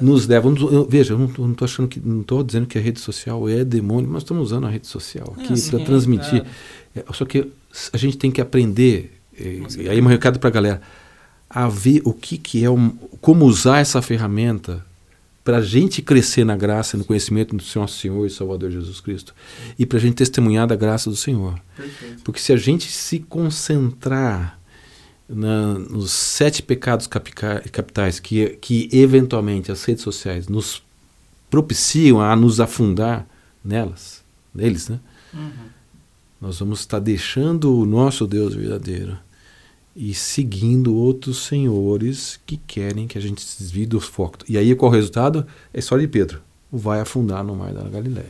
nos levam. Veja, eu não estou achando que não estou dizendo que a rede social é demônio, mas estamos usando a rede social aqui sim, para transmitir. claro. É, só que a gente tem que aprender, Com e aí um recado para a galera, a ver o que, que é, um, como usar essa ferramenta para a gente crescer na graça e no conhecimento do nosso Senhor e Salvador Jesus Cristo e para a gente testemunhar da graça do Senhor. Perfeito. Porque se a gente se concentrar na- nos sete pecados capitais que, que eventualmente as redes sociais nos propiciam a nos afundar nelas, neles, né? Nós vamos estar deixando o nosso Deus verdadeiro e seguindo outros senhores que querem que a gente se desvie do foco. E aí qual o resultado? É história de Pedro. Vai afundar no mar da Galiléia.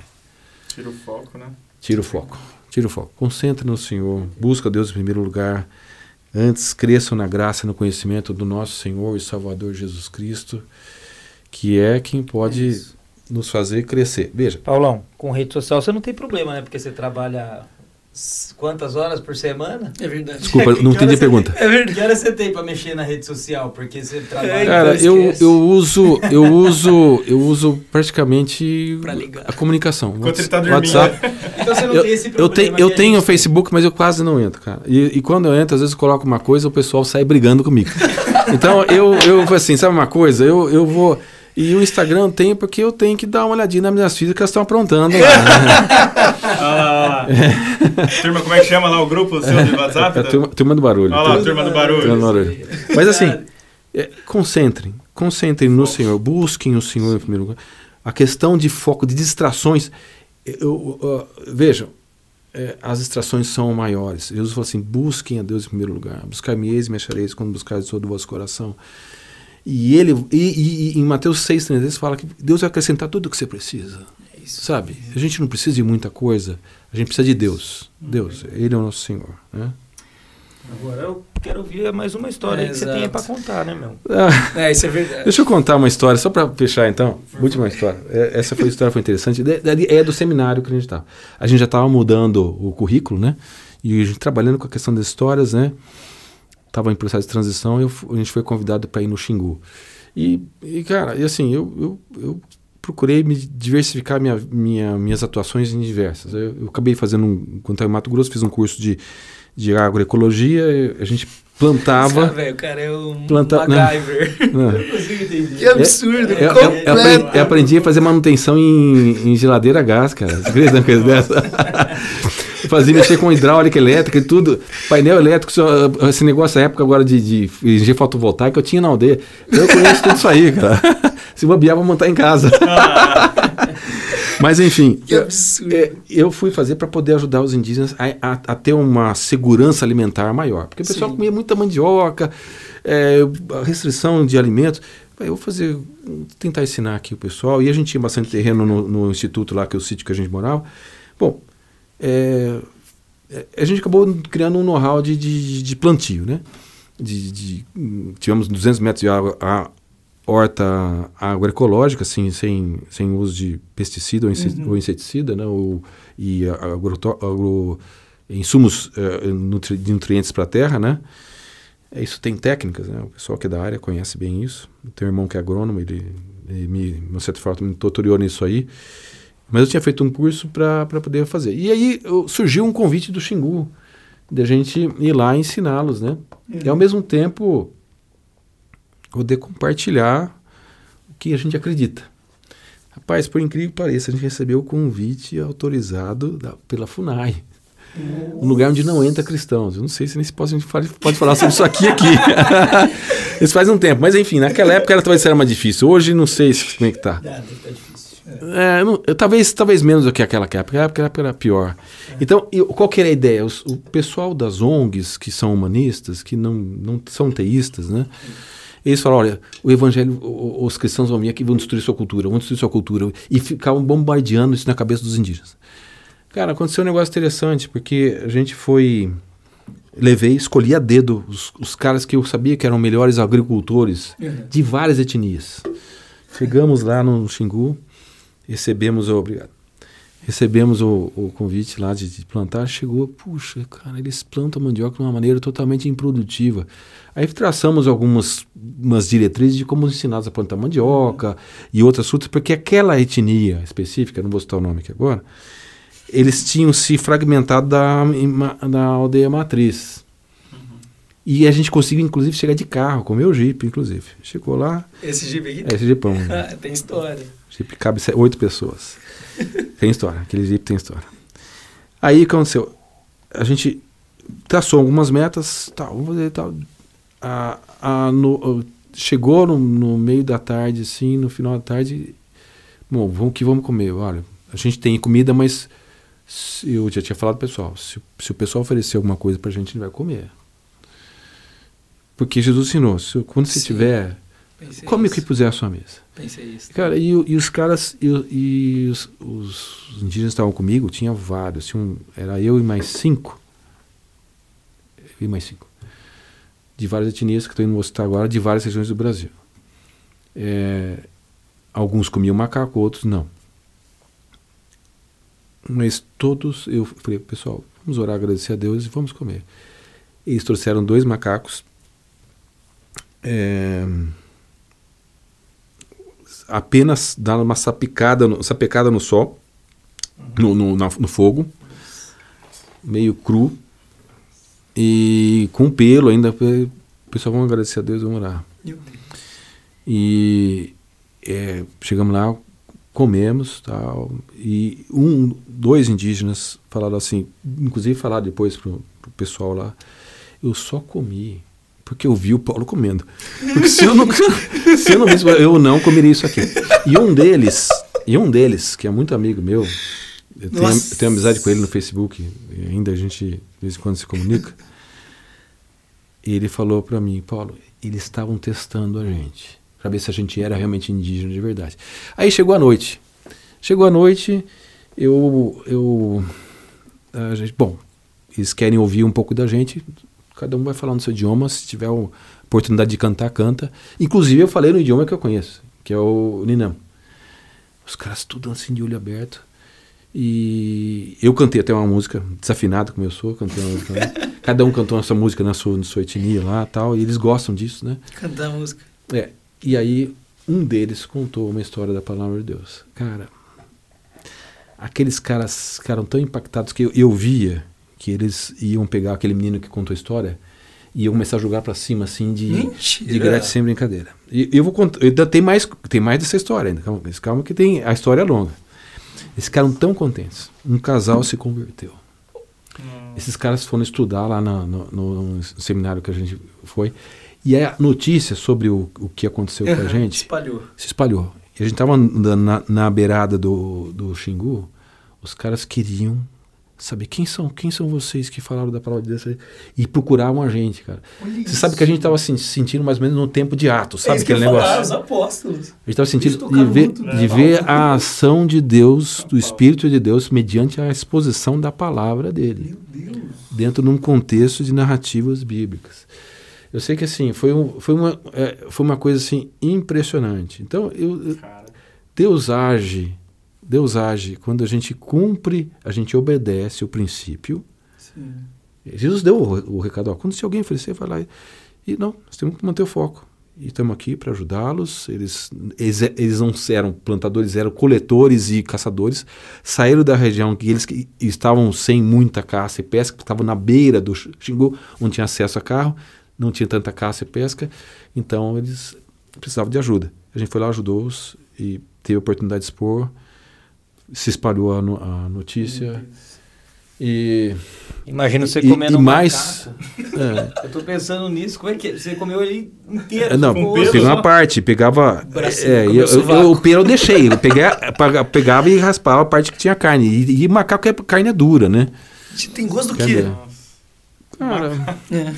Tira o foco, né? Tira o foco. Tira o foco. Concentre no Senhor. Busca Deus em primeiro lugar. Antes cresçam na graça e no conhecimento do nosso Senhor e Salvador Jesus Cristo, que é quem pode nos fazer crescer. Veja, Paulão, com rede social você não tem problema, né? Porque você trabalha quantas horas por semana? É verdade. desculpa, não entendi a pergunta. É verdade. Que hora você tem pra mexer na rede social? Porque você trabalha. Cara, então eu, eu uso, eu uso, eu uso praticamente a comunicação. Enquanto ele tá dormindo. WhatsApp. Então você não Eu, tem esse eu problema. tenho, eu tenho gente Facebook, mas eu quase não entro, cara. E, e quando eu entro, às vezes eu coloco uma coisa, o pessoal sai brigando comigo. Então eu, eu assim, sabe uma coisa? Eu, eu vou. E o Instagram tenho porque eu tenho que dar uma olhadinha nas minhas filhas que elas estão aprontando. lá? Ah, turma, como é que chama lá o grupo seu do WhatsApp? É a turma, turma do barulho. Olha lá, Turma- turma do turma do barulho. barulho. Mas assim, é, concentrem. Concentrem no Senhor. Busquem o Senhor em primeiro lugar. A questão de foco, de distrações. Eu, eu, vejam, é, as distrações são maiores. Jesus falou assim: busquem a Deus em primeiro lugar. Buscar-me-eis e me achareis quando buscareis de todo o vosso coração. E ele, e, e- e em Mateus 6,33 fala que Deus vai acrescentar tudo o que você precisa. É isso. Sabe? A gente não precisa de muita coisa, a gente precisa de Deus. Deus, Ele é o nosso Senhor. Né? Agora eu quero ouvir mais uma história É, aí que você exato. tenha pra contar, né, meu? Ah, É, isso é verdade. deixa eu contar uma história, só para fechar então. Última história. É, Essa foi a história foi interessante. É do seminário que a gente estava. A gente já estava mudando o currículo, né? E a gente trabalhando com a questão das histórias, né? Estava em processo de transição e eu a gente foi convidado para ir no Xingu. E, e, cara, e assim, eu, eu, eu procurei me diversificar minha, minha, minhas atuações em diversas. Eu, eu acabei fazendo, um, quando estava em Mato Grosso, fiz um curso de, de agroecologia. A gente plantava. Cara, velho, o cara é um Planta- não. MacGyver. né? Não consigo entender. Que absurdo, Eu, eu- eu aprendi, eu aprendi a fazer manutenção em, em geladeira a gás, cara. Você acredita coisa dessa? fazia mexer com hidráulica elétrica e tudo. Painel elétrico, só- esse negócio na época agora de, de energia fotovoltaica, eu tinha na aldeia. Eu conheço tudo isso aí, cara. Se bobear, vou montar em casa. Mas enfim, eu- absurdo. é, eu fui fazer para poder ajudar os indígenas a, a- a ter uma segurança alimentar maior. Porque o pessoal Sim. comia muita mandioca, é, a restrição de alimentos. Eu vou fazer, tentar ensinar aqui o pessoal. E a gente tinha bastante terreno no, no instituto lá, que é o sítio que a gente morava. Bom, é, é, a gente acabou criando um know-how de, de, de plantio, né? De, de- tivemos 200 metros de água, a horta agroecológica, assim, sem, sem uso de pesticida ou, inse- Uhum. ou inseticida, né? Ou, e a- agroto- agro, insumos nutri- de nutrientes para a terra, né? É, Isso tem técnicas, né? O pessoal que é da área conhece bem isso. Tem um irmão que é agrônomo, ele, ele me, de certa forma, me tutoriou nisso aí. Mas eu tinha feito um curso para poder fazer. E aí surgiu um convite do Xingu, de a gente ir lá ensiná-los, né? E ao mesmo tempo poder compartilhar o que a gente acredita. Rapaz, por incrível que pareça, a gente recebeu o convite autorizado da- pela FUNAI. Um lugar onde não entra cristãos. Eu não sei se nem se pode, a gente fale- pode falar sobre isso aqui aqui. isso faz um tempo. Mas enfim, naquela época era, talvez era mais difícil. Hoje não sei se, como é que tá. Ah, deve tá difícil. É, não- eu- talvez, talvez menos do que aquela época. Aquela época, era pior. Então, e qual que era a ideia? Os- o pessoal das ONGs, que são humanistas, que não, não são teístas, né? Eles falaram, olha, o evangelho, os cristãos vão vir aqui e vão destruir sua cultura, vão destruir sua cultura. E ficavam bombardeando isso na cabeça dos indígenas. Cara, aconteceu um negócio interessante, porque a gente foi... Levei, escolhi a dedo os, os caras que eu sabia que eram melhores agricultores Uhum. de várias etnias. Chegamos lá no Xingu, recebemos o obrigado. Recebemos o, o convite lá de, de plantar, chegou, puxa, cara, eles plantam mandioca de uma maneira totalmente improdutiva. Aí traçamos algumas umas diretrizes de como ensinar a plantar mandioca e outras frutas, porque aquela etnia específica, não vou citar o nome aqui agora, eles tinham se fragmentado da, da aldeia matriz. E a gente conseguiu, inclusive, chegar de carro, com o meu Jeep, inclusive. Chegou lá, Esse Jeep aqui é esse Jeepão. Ah, tem história. Jeep cabe oito pessoas. tem história, aquele Jeep tem história. Aí o que aconteceu? A gente traçou algumas metas, tal, vamos fazer tal. A, a, no- chegou no, no meio da tarde, assim, no final da tarde, bom, vamos, que vamos comer? Olha, a gente tem comida, mas eu já tinha falado pro pessoal, se, se o pessoal oferecer alguma coisa pra gente, a gente vai comer. Porque Jesus ensinou, quando você Sim. tiver, Pensei come o isso. que puser à sua mesa. Pensei isso. Cara, e, o- e os caras, e, o- e os, os indígenas estavam comigo, tinha vários, tinha um- era eu e mais cinco. Eu e mais cinco. De várias etnias que estou indo mostrar agora, de várias regiões do Brasil. É, alguns comiam macaco, outros não. Mas todos, eu falei, pessoal, vamos orar, agradecer a Deus e vamos comer. Eles trouxeram dois macacos. É, apenas dar uma sapicada, no- sapecada no sol, no, no, na- no fogo, meio cru, e com pelo ainda. O pessoal, vamos agradecer a Deus, vamos orar. E é, chegamos lá, comemos tal, e um, dois indígenas falaram assim, inclusive falaram depois pro, pro pessoal lá, eu só comi porque eu vi o Paulo comendo. Porque se eu não, se eu não visse, eu não comeria isso aqui. E um deles, e um deles, que é muito amigo meu, eu tenho, eu tenho amizade com ele no Facebook, e ainda a gente de vez em quando se comunica. Ele falou para mim, Paulo, eles estavam testando a gente, para ver se a gente era realmente indígena de verdade. Aí chegou a noite. Chegou a noite, eu, eu, a gente, bom, eles querem ouvir um pouco da gente, cada um vai falar no seu idioma, se tiver a oportunidade de cantar, canta. Inclusive eu falei no idioma que eu conheço, que é o Ninam. Os caras tudo assim de olho aberto. E eu cantei até uma música, desafinado como eu sou, cantei uma música. né? Cada um cantou a sua música na sua, na sua etnia lá tal, e eles gostam disso, né? Cantar a música. É, e aí um deles contou uma história da palavra de Deus. Cara, aqueles caras ficaram tão impactados que eu, eu via que eles iam pegar aquele menino que contou a história e iam começar a jogar pra cima assim de Mentira. de grátis sem brincadeira. E eu vou contar, ainda tem mais tem mais dessa história ainda. Calma, calma que tem a história é longa. Eles ficaram tão contentes. Um casal se converteu. Esses caras foram estudar lá na- no, no- seminário que a gente foi. E a notícia sobre o, o que aconteceu com a Uhum, gente Espalhou. se espalhou. E a gente estava andando na, na beirada do, do Xingu, os caras queriam saber quem são, quem são vocês que falaram da palavra de Deus e procuravam a gente, cara. Você sabe que a gente estava se sentindo mais ou menos no tempo de Atos, sabe é aquele negócio? falar, os apóstolos. A gente estava sentindo de ver, muito, né? de ver a ação de Deus, do Espírito de Deus, mediante a exposição da palavra dele, Meu Deus. dentro de um contexto de narrativas bíblicas. Eu sei que assim foi, um, foi, uma, é, foi uma coisa assim impressionante. Então eu, Deus age, Deus age quando a gente cumpre, a gente obedece o princípio. Sim. Jesus deu o, o recado, ó, quando se alguém oferecer, vai lá. E, e não, nós temos que manter o foco. E estamos aqui para ajudá-los. Eles, eles, eles não eram plantadores, eram coletores e caçadores. Saíram da região que eles que estavam sem muita caça e pesca, porque estavam na beira do Xingu, onde tinha acesso a carro, não tinha tanta caça e pesca. Então eles precisavam de ajuda. A gente foi lá, ajudou-os e teve a oportunidade de expor. Se espalhou a, no- a notícia. E, Imagina você E- comendo e um mais- é, Eu tô pensando nisso, como é que é? Você comeu ele inteiro? É, Não, só? uma parte, pegava. Bracinho, é, eu, sovaco. eu- o pelo eu deixei. Eu peguei, pegava e raspava a parte que tinha carne. E, e macaco é carne é dura, né? Tem gosto do quê? Cara, É.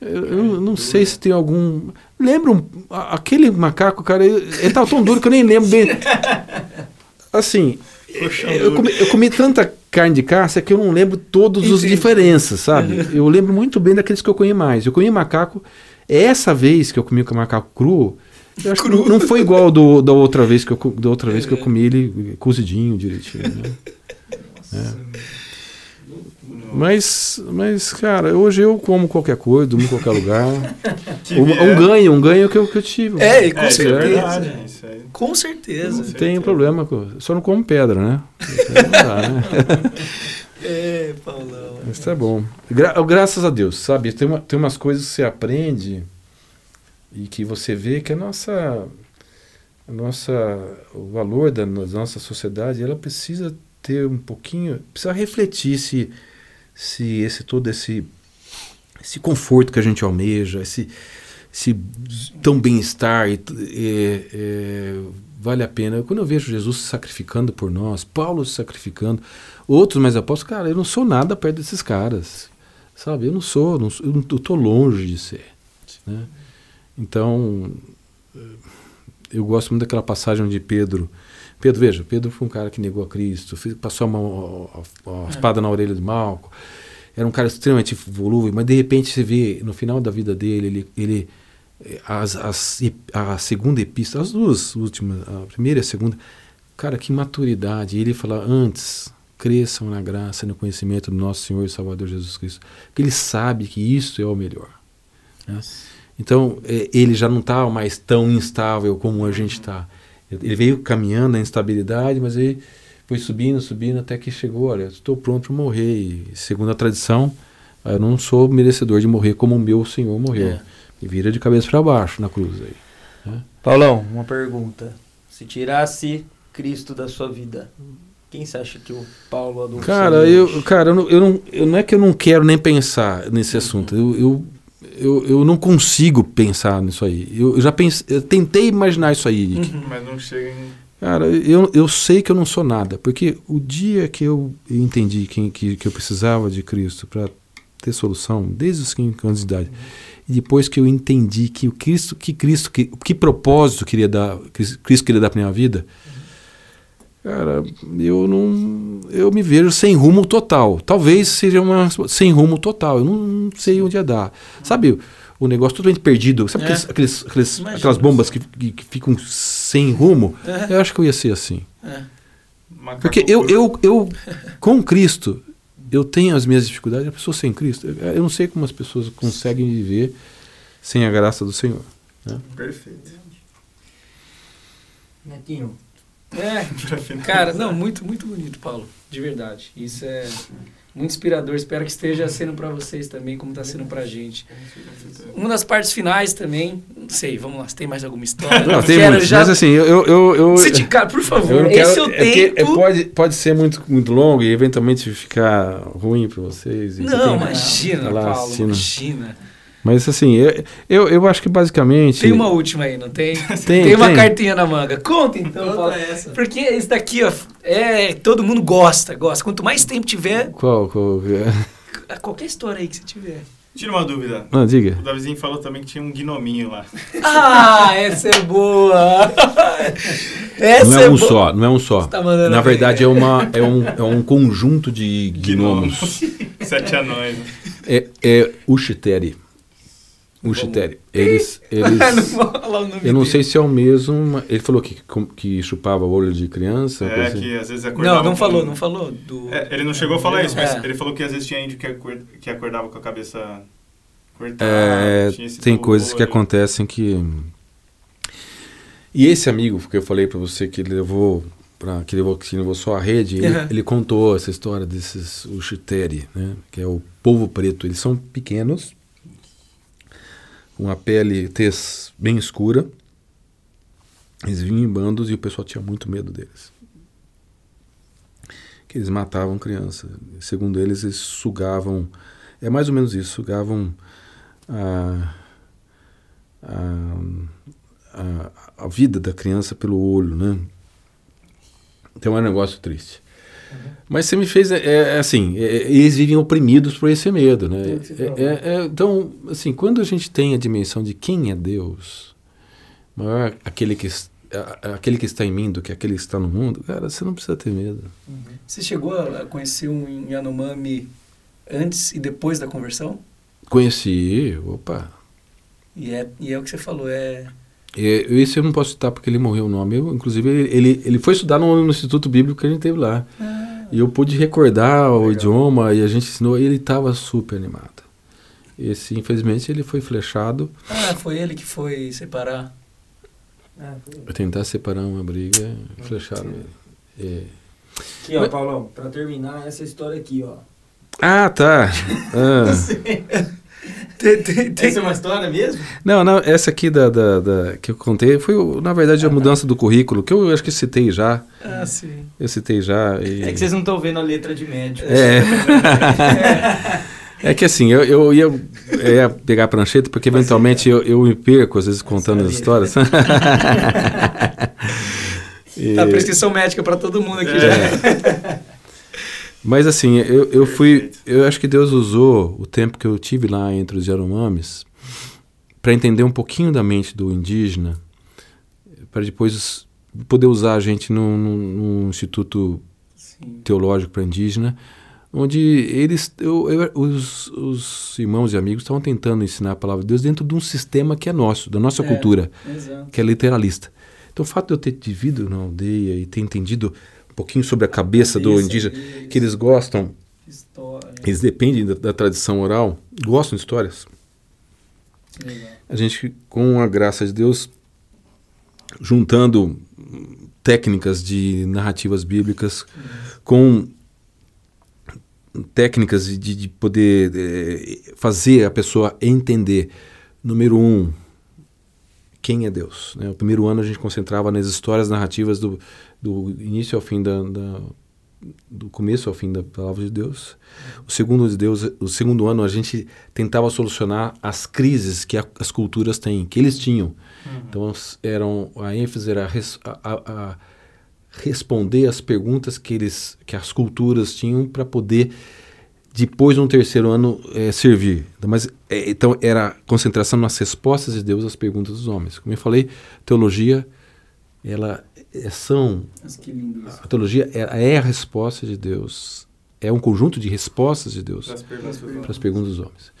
eu, eu não sei se tem algum. Lembra um- a- aquele macaco, cara, ele, ele tava tão duro que eu nem lembro bem. Assim, eu comi, eu comi tanta carne de caça que eu não lembro todas as Entendi. diferenças, sabe? Eu lembro muito bem daqueles que eu comi mais. Eu comi macaco. Essa vez que eu comi com o macaco cru, eu acho que não- foi igual do, da outra vez que eu, da outra vez que eu comi ele cozidinho direitinho. Né? Mas, mas, cara, hoje eu como qualquer coisa, durmo em qualquer lugar. Um, um ganho, um ganho que eu, que eu tive. É, e com É, isso é certeza. verdade, isso aí. Com certeza. Com Não tem problema, só não como pedra, né? Não dá, né? É, Paulão. Mas tá bom. Gra- graças a Deus, sabe? Tem, uma, tem umas coisas que você aprende e que você vê que a nossa, a nossa, o valor da da nossa sociedade, ela precisa ter um pouquinho, precisa refletir se, se esse todo esse, esse conforto que a gente almeja, esse, esse tão bem-estar, é, é, vale a pena. Quando eu vejo Jesus se sacrificando por nós, Paulo se sacrificando, outros mais apóstolos, cara, eu não sou nada perto desses caras, sabe? Eu não sou, não sou eu, eu tô longe de ser, né? Então, eu gosto muito daquela passagem de Pedro. Pedro, veja, Pedro foi um cara que negou a Cristo, passou a, mão, a, a- a espada na orelha de Malco, era um cara extremamente volúvel, mas de repente você vê no final da vida dele, ele, ele eh, as, as, a segunda epístola, as duas últimas, a primeira e a segunda, cara, que maturidade. Ele fala, antes, cresçam na graça e no conhecimento do nosso Senhor e Salvador Jesus Cristo. Porque ele sabe que isso é o melhor. né? Então, eh, ele já não está mais tão instável como a gente está. Ele veio caminhando na instabilidade, mas aí foi subindo, subindo, até que chegou, olha, estou pronto para morrer. E, segundo a tradição, eu não sou merecedor de morrer como o meu Senhor morreu. É. E vira de cabeça para baixo na cruz aí. Paulão, uma pergunta. Se tirasse Cristo da sua vida, quem você acha que o Paulo Adolfo Cara, eu, cara eu, não, eu, não, eu não é que eu não quero nem pensar nesse assunto. Eu, eu, eu, eu não consigo pensar nisso aí. Eu, eu já pensei, eu tentei imaginar isso aí. Nick. Mas não chega em. Cara, eu, eu sei que eu não sou nada, porque o dia que eu entendi que, que, que eu precisava de Cristo para ter solução, desde os 5 anos de idade, e depois que eu entendi que o Cristo, que Cristo, que, que propósito queria dar, Cristo queria dar para minha vida, cara, eu não, eu me vejo sem rumo total. Talvez seja uma sem rumo total. Eu não, não sei onde ia dar. Sabe? O negócio totalmente perdido. Sabe É. aqueles, aqueles, aquelas bombas que, que, que ficam sem rumo? É. Eu acho que eu ia ser assim. É. Porque eu, eu, eu, com Cristo, eu tenho as minhas dificuldades. A pessoa sem Cristo, eu eu não sei como as pessoas conseguem viver sem a graça do Senhor. Perfeito. Netinho. É, cara, não, muito, muito bonito, Paulo. De verdade. Isso é muito inspirador. Espero que esteja sendo para vocês também, como está sendo pra gente. Uma das partes finais também, Não sei, vamos lá. Você tem mais alguma história? Não, Eu tem quero muitos, já... mas assim, eu... eu, eu, eu Se te- Cara, por eu favor, esse quero- é o é tempo... é- pode, pode ser muito, muito longo e eventualmente ficar ruim para vocês. e você Não, tem- imagina, lá Paulo, imagina. Mas assim, eu, eu, eu acho que basicamente... Tem uma última aí, não tem? Tem, uma tem. cartinha na manga. Conta então, Conta Paulo. essa. Porque isso daqui, ó, é... Todo mundo gosta, gosta. Quanto mais tempo tiver, Qual, qual é? qualquer história aí que você tiver. Tira uma dúvida. Não, diga. O Davizinho falou também que tinha um gnominho lá. Ah, essa é boa! Essa não é, é um boa. só, não é um só. Você tá mandando Na verdade é, uma, é, um, é um conjunto de gnomos. Sete anões. É, é Ushiteri. Ushiteri. Eles, eles, não vou falar o nome eu não dele. sei se é o mesmo. Ele falou que, que chupava o olho de criança. É, coisa assim. que às vezes acordava. Não, não com- falou, não falou do... É, ele não chegou a falar isso, mas É. ele falou que às vezes tinha índio que, acor- que acordava com a cabeça cortada. É, tem coisas que olho. acontecem que. E esse amigo que eu falei pra você que ele levou para que levou que levou só a rede, ele, Uhum. ele contou essa história desses Ushiteri, né, que é o povo preto. Eles são pequenos, com a pele tez bem escura. Eles vinham em bandos e o pessoal tinha muito medo deles. Que eles matavam crianças. Segundo eles, eles sugavam. É mais ou menos isso, sugavam a, a, a, a vida da criança pelo olho, né? Então é um negócio triste. Mas você me fez, é, é, assim, é, eles vivem oprimidos por esse medo, né? É, é, é, então, assim, quando a gente tem a dimensão de quem é Deus, maior aquele que, a- aquele que está em mim do que aquele que está no mundo, cara, você não precisa ter medo. Você chegou a conhecer um Yanomami antes e depois da conversão? Conheci, opa. E é, e é o que você falou, é... É, esse eu não posso citar porque ele morreu o nome. Eu, inclusive, ele, ele, ele foi estudar no, no Instituto Bíblico que a gente teve lá. E eu pude recordar o idioma e a gente ensinou e ele estava super animado. Esse, infelizmente, ele foi flechado. Ah, foi ele que foi separar. Ah, foi. Tentar separar uma briga, flecharam ele. É. Aqui, ó, Paulão, pra terminar essa história aqui, ó. Ah, tá. Ah. Tem, tem, tem- Essa é uma história mesmo? Não, não, essa aqui da, da, da- que eu contei foi, na verdade, a mudança do currículo, que eu acho que citei já. Ah, sim. Eu citei já. E... É que vocês não estão vendo a letra de médico. É. É que assim, eu, eu ia, eu ia pegar a prancheta porque eventualmente eu, eu me perco, às vezes, contando as histórias. E- Tá prescrição médica pra todo mundo aqui É. já. Mas assim, eu, eu fui. Perfeito. Eu acho que Deus usou o tempo que eu tive lá entre os Yanomamis para entender um pouquinho da mente do indígena, para depois poder usar a gente num, num- instituto Sim. teológico para indígena, onde eles, eu- eu- os, os irmãos e amigos estavam tentando ensinar a palavra de Deus dentro de um sistema que é nosso, da nossa É. cultura, Exato. que é literalista. Então, o fato de eu ter vivido na aldeia e ter entendido pouquinho sobre a cabeça do Cabeça indígena, deles, que eles gostam, História. eles dependem da, da tradição oral, gostam de histórias. Legal. A gente, com a graça de Deus, juntando técnicas de narrativas bíblicas com técnicas de, de poder eh, fazer a pessoa entender, número um, quem é Deus. né? O primeiro ano a gente concentrava nas histórias narrativas do, do início ao fim da, da- do começo ao fim da palavra de Deus. O segundo de Deus, o segundo ano a gente tentava solucionar as crises que a- as culturas têm, que eles tinham. Então s- eram a ênfase era res- a, a- a responder as perguntas que eles que as culturas tinham para poder depois no terceiro ano eh, servir. Então, Mas eh, então era concentração nas respostas de Deus às perguntas dos homens. Como eu falei, teologia ela é, são Mas que lindo isso. a teologia é, é a resposta de Deus. É um conjunto de respostas de Deus perguntas para as perguntas dos homens.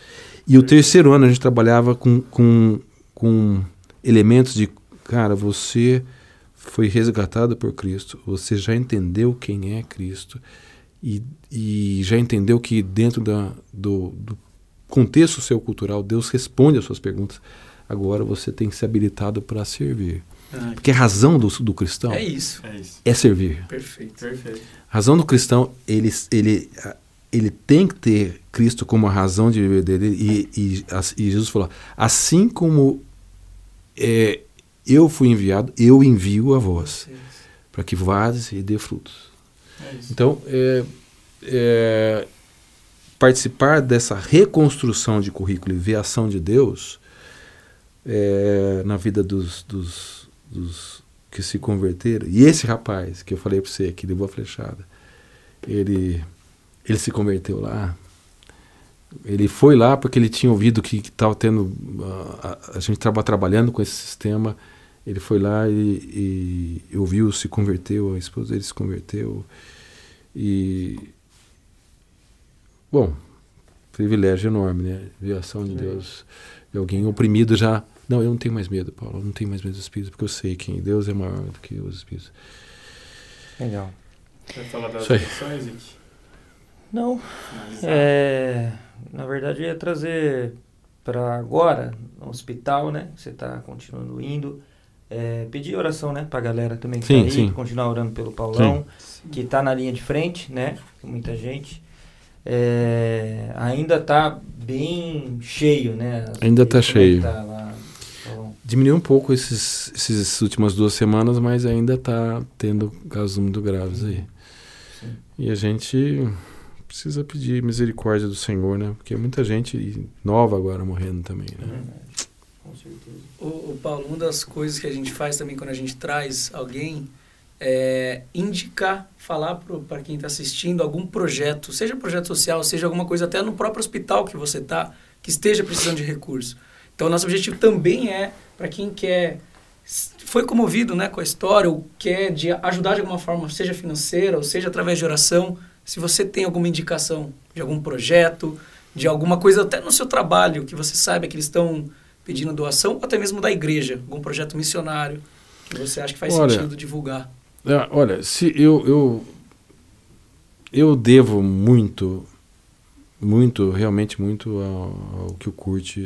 E o terceiro ano a gente trabalhava com, com, com elementos de, cara, você foi resgatado por Cristo, você já entendeu quem é Cristo e, e já entendeu que dentro da, do, do contexto seu cultural Deus responde às suas perguntas. Agora você tem que ser habilitado para servir. Ah, Porque a razão do, do cristão é isso. É isso. é servir. Perfeito. Perfeito. A razão do cristão, ele, ele, ele tem que ter Cristo como a razão de viver dele. E, e, as- e Jesus falou: assim como é, eu fui enviado, eu envio a vós, para que vades e dê frutos. É isso. Então, é, é, participar dessa reconstrução de currículo e ver a ação de Deus é, na vida dos, dos, dos que se converteram. E esse rapaz que eu falei para você, que levou a flechada, ele, ele se converteu lá. Ele foi lá porque ele tinha ouvido que estava tendo. a- a, a gente estava trabalhando com esse sistema. Ele foi lá e, e ouviu, se converteu, a esposa dele se converteu. E. Bom, privilégio enorme, né? Ver a ação de Deus. De alguém oprimido já. Não, eu não tenho mais medo, Paulo. Eu não tenho mais medo dos espíritos, porque eu sei que Deus é maior do que os espíritos. Legal. Quer falar das lições? Não, é, na verdade eu ia trazer para agora, no hospital, né? Você tá continuando indo. É, pedir oração, né? Pra galera também que Sim, tá aí, sim. continuar orando pelo Paulão, que tá na linha de frente, né? Muita gente. É, ainda tá bem cheio, né? As- Ainda tá que cheio. tá lá? Diminuiu um pouco esses, essas últimas duas semanas, mas ainda está tendo casos muito graves aí. Sim. E a gente precisa pedir misericórdia do Senhor, né? Porque muita gente nova agora morrendo também, É né? verdade, com certeza. Ô, ô, Paulo, uma das coisas que a gente faz também quando a gente traz alguém é indicar, falar para quem está assistindo algum projeto, seja projeto social, seja alguma coisa até no próprio hospital que você está, que esteja precisando de recurso. Então, nosso objetivo também é para quem quer foi comovido né, com a história ou quer de ajudar de alguma forma, seja financeira ou seja através de oração, se você tem alguma indicação de algum projeto, de alguma coisa até no seu trabalho, que você saiba que eles estão pedindo doação, ou até mesmo da igreja, algum projeto missionário que você acha que faz Olha, sentido divulgar. Ah, olha, se eu, eu eu devo muito, muito, realmente muito ao, ao que o Kurt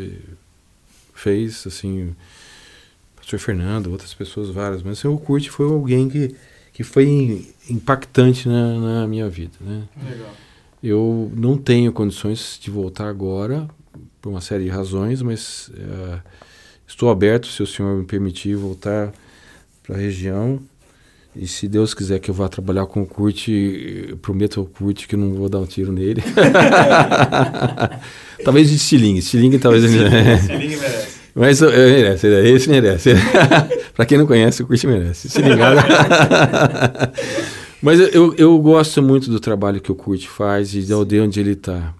fez, assim, pastor Fernando, outras pessoas várias, mas o Kurt foi alguém que, que foi impactante na, na minha vida, né? Legal. Eu não tenho condições de voltar agora, por uma série de razões, mas eh, estou aberto, se o senhor me permitir, voltar para a região. E se Deus quiser que eu vá trabalhar com o Kurt, eu prometo ao Kurt que não vou dar um tiro nele. talvez de estilingue, estilingue talvez... Liga, merece. Mas uh, merece, né? esse merece. pra quem não conhece, o Kurt merece. Se ligado. Mas eu, eu gosto muito do trabalho que o Kurt faz e da aldeia onde ele está.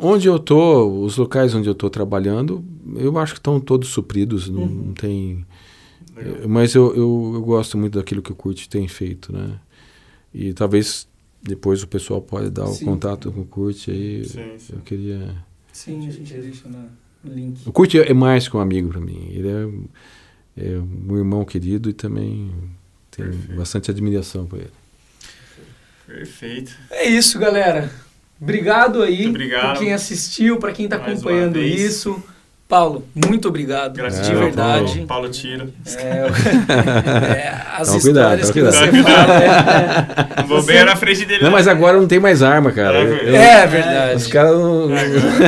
onde eu tô, os locais onde eu estou trabalhando, eu acho que estão todos supridos, não, não tem. Eh, Mas eu, eu, eu gosto muito daquilo que o Kurt tem feito, né? E talvez depois o pessoal pode dar o Sim. contato com o Kurt aí. Sim, sim. Eu queria. Sim, a gente deixa na- no link. O Kurt é mais que um amigo para mim. Ele é, é um irmão querido e também tenho Perfeito. bastante admiração por ele. Perfeito. É isso, galera. Obrigado aí por quem assistiu, para quem está acompanhando vez. isso. Paulo, muito obrigado. Gratidão, de verdade. Paulo, Paulo Tiro. É, é, as cuidado, histórias toma que cuidado. você Toma fala. é- vou bem na frente dele. Não, mas agora não tem mais arma, cara. É Eu- verdade. eu- É verdade. Os caras não.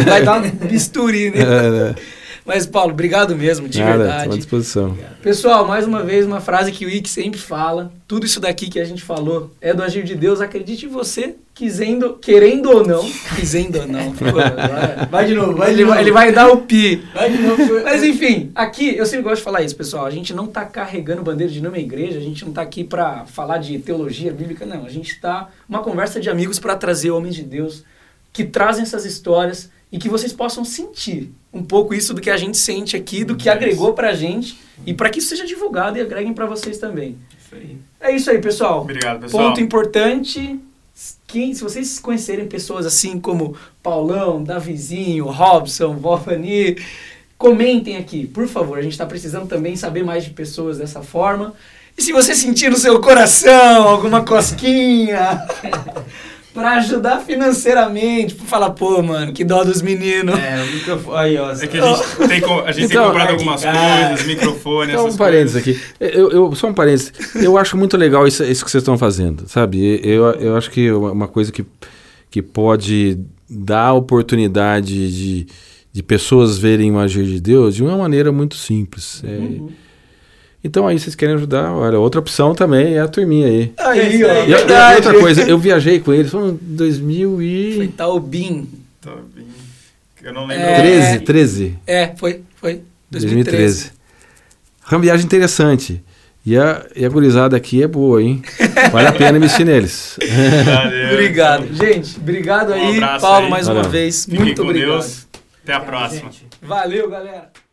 Vai dar um bisturi, né? Mas, Paulo, obrigado mesmo, de Nada, estou à verdade. disposição. Pessoal, mais uma vez, uma frase que o Ike sempre fala. Tudo isso daqui que a gente falou é do agir de Deus. Acredite você, quisendo, querendo ou não. Quisendo ou não. Pô, Vai de novo, ele, vai, ele vai dar o pi. Vai de novo. Mas enfim, aqui eu sempre gosto de falar isso, pessoal. A gente não tá carregando bandeira de nenhuma igreja, a gente não tá aqui para falar de teologia bíblica, não. A gente tá uma conversa de amigos para trazer homens de Deus que trazem essas histórias e que vocês possam sentir um pouco isso do que a gente sente aqui, do que agregou pra gente e para que isso seja divulgado e agreguem para vocês também. Isso aí. É isso aí, pessoal. Obrigado, pessoal. Ponto importante. Quem, se vocês conhecerem pessoas assim como Paulão, Davizinho, Robson, Vovani, comentem aqui, por favor. A gente está precisando também saber mais de pessoas dessa forma. E se você sentir no seu coração alguma cosquinha para ajudar financeiramente, para falar, pô, mano, que dó dos meninos. É, o microfone. Aí, ó. É que a gente tem, co- a gente Então, tem comprado algumas cara. coisas, microfone, Só um essas parênteses coisas. aqui. Eu, eu, só um parênteses. Eu acho muito legal isso, isso que vocês estão fazendo, sabe? Eu, eu acho que é uma uma coisa que, que pode dar oportunidade de, de pessoas verem o agir de Deus de uma maneira muito simples. É, Uhum. Então aí vocês querem ajudar, olha, outra opção também é a turminha aí. Aí, ó. aí. E, a- e outra coisa, eu viajei com eles, foi em 2000 e... Foi Taubim. Tô bem- Eu não lembro. É. 13, 13. É, foi, foi. 2013. 2013. Foi uma viagem interessante. E a, e a gurizada aqui é boa, hein? Vale a pena investir neles. Valeu. Obrigado. Gente, obrigado Um aí, Paulo, aí. mais uma Valeu. vez. Fiquem Muito com obrigado. Deus. Até a próxima. Gente. Valeu, galera.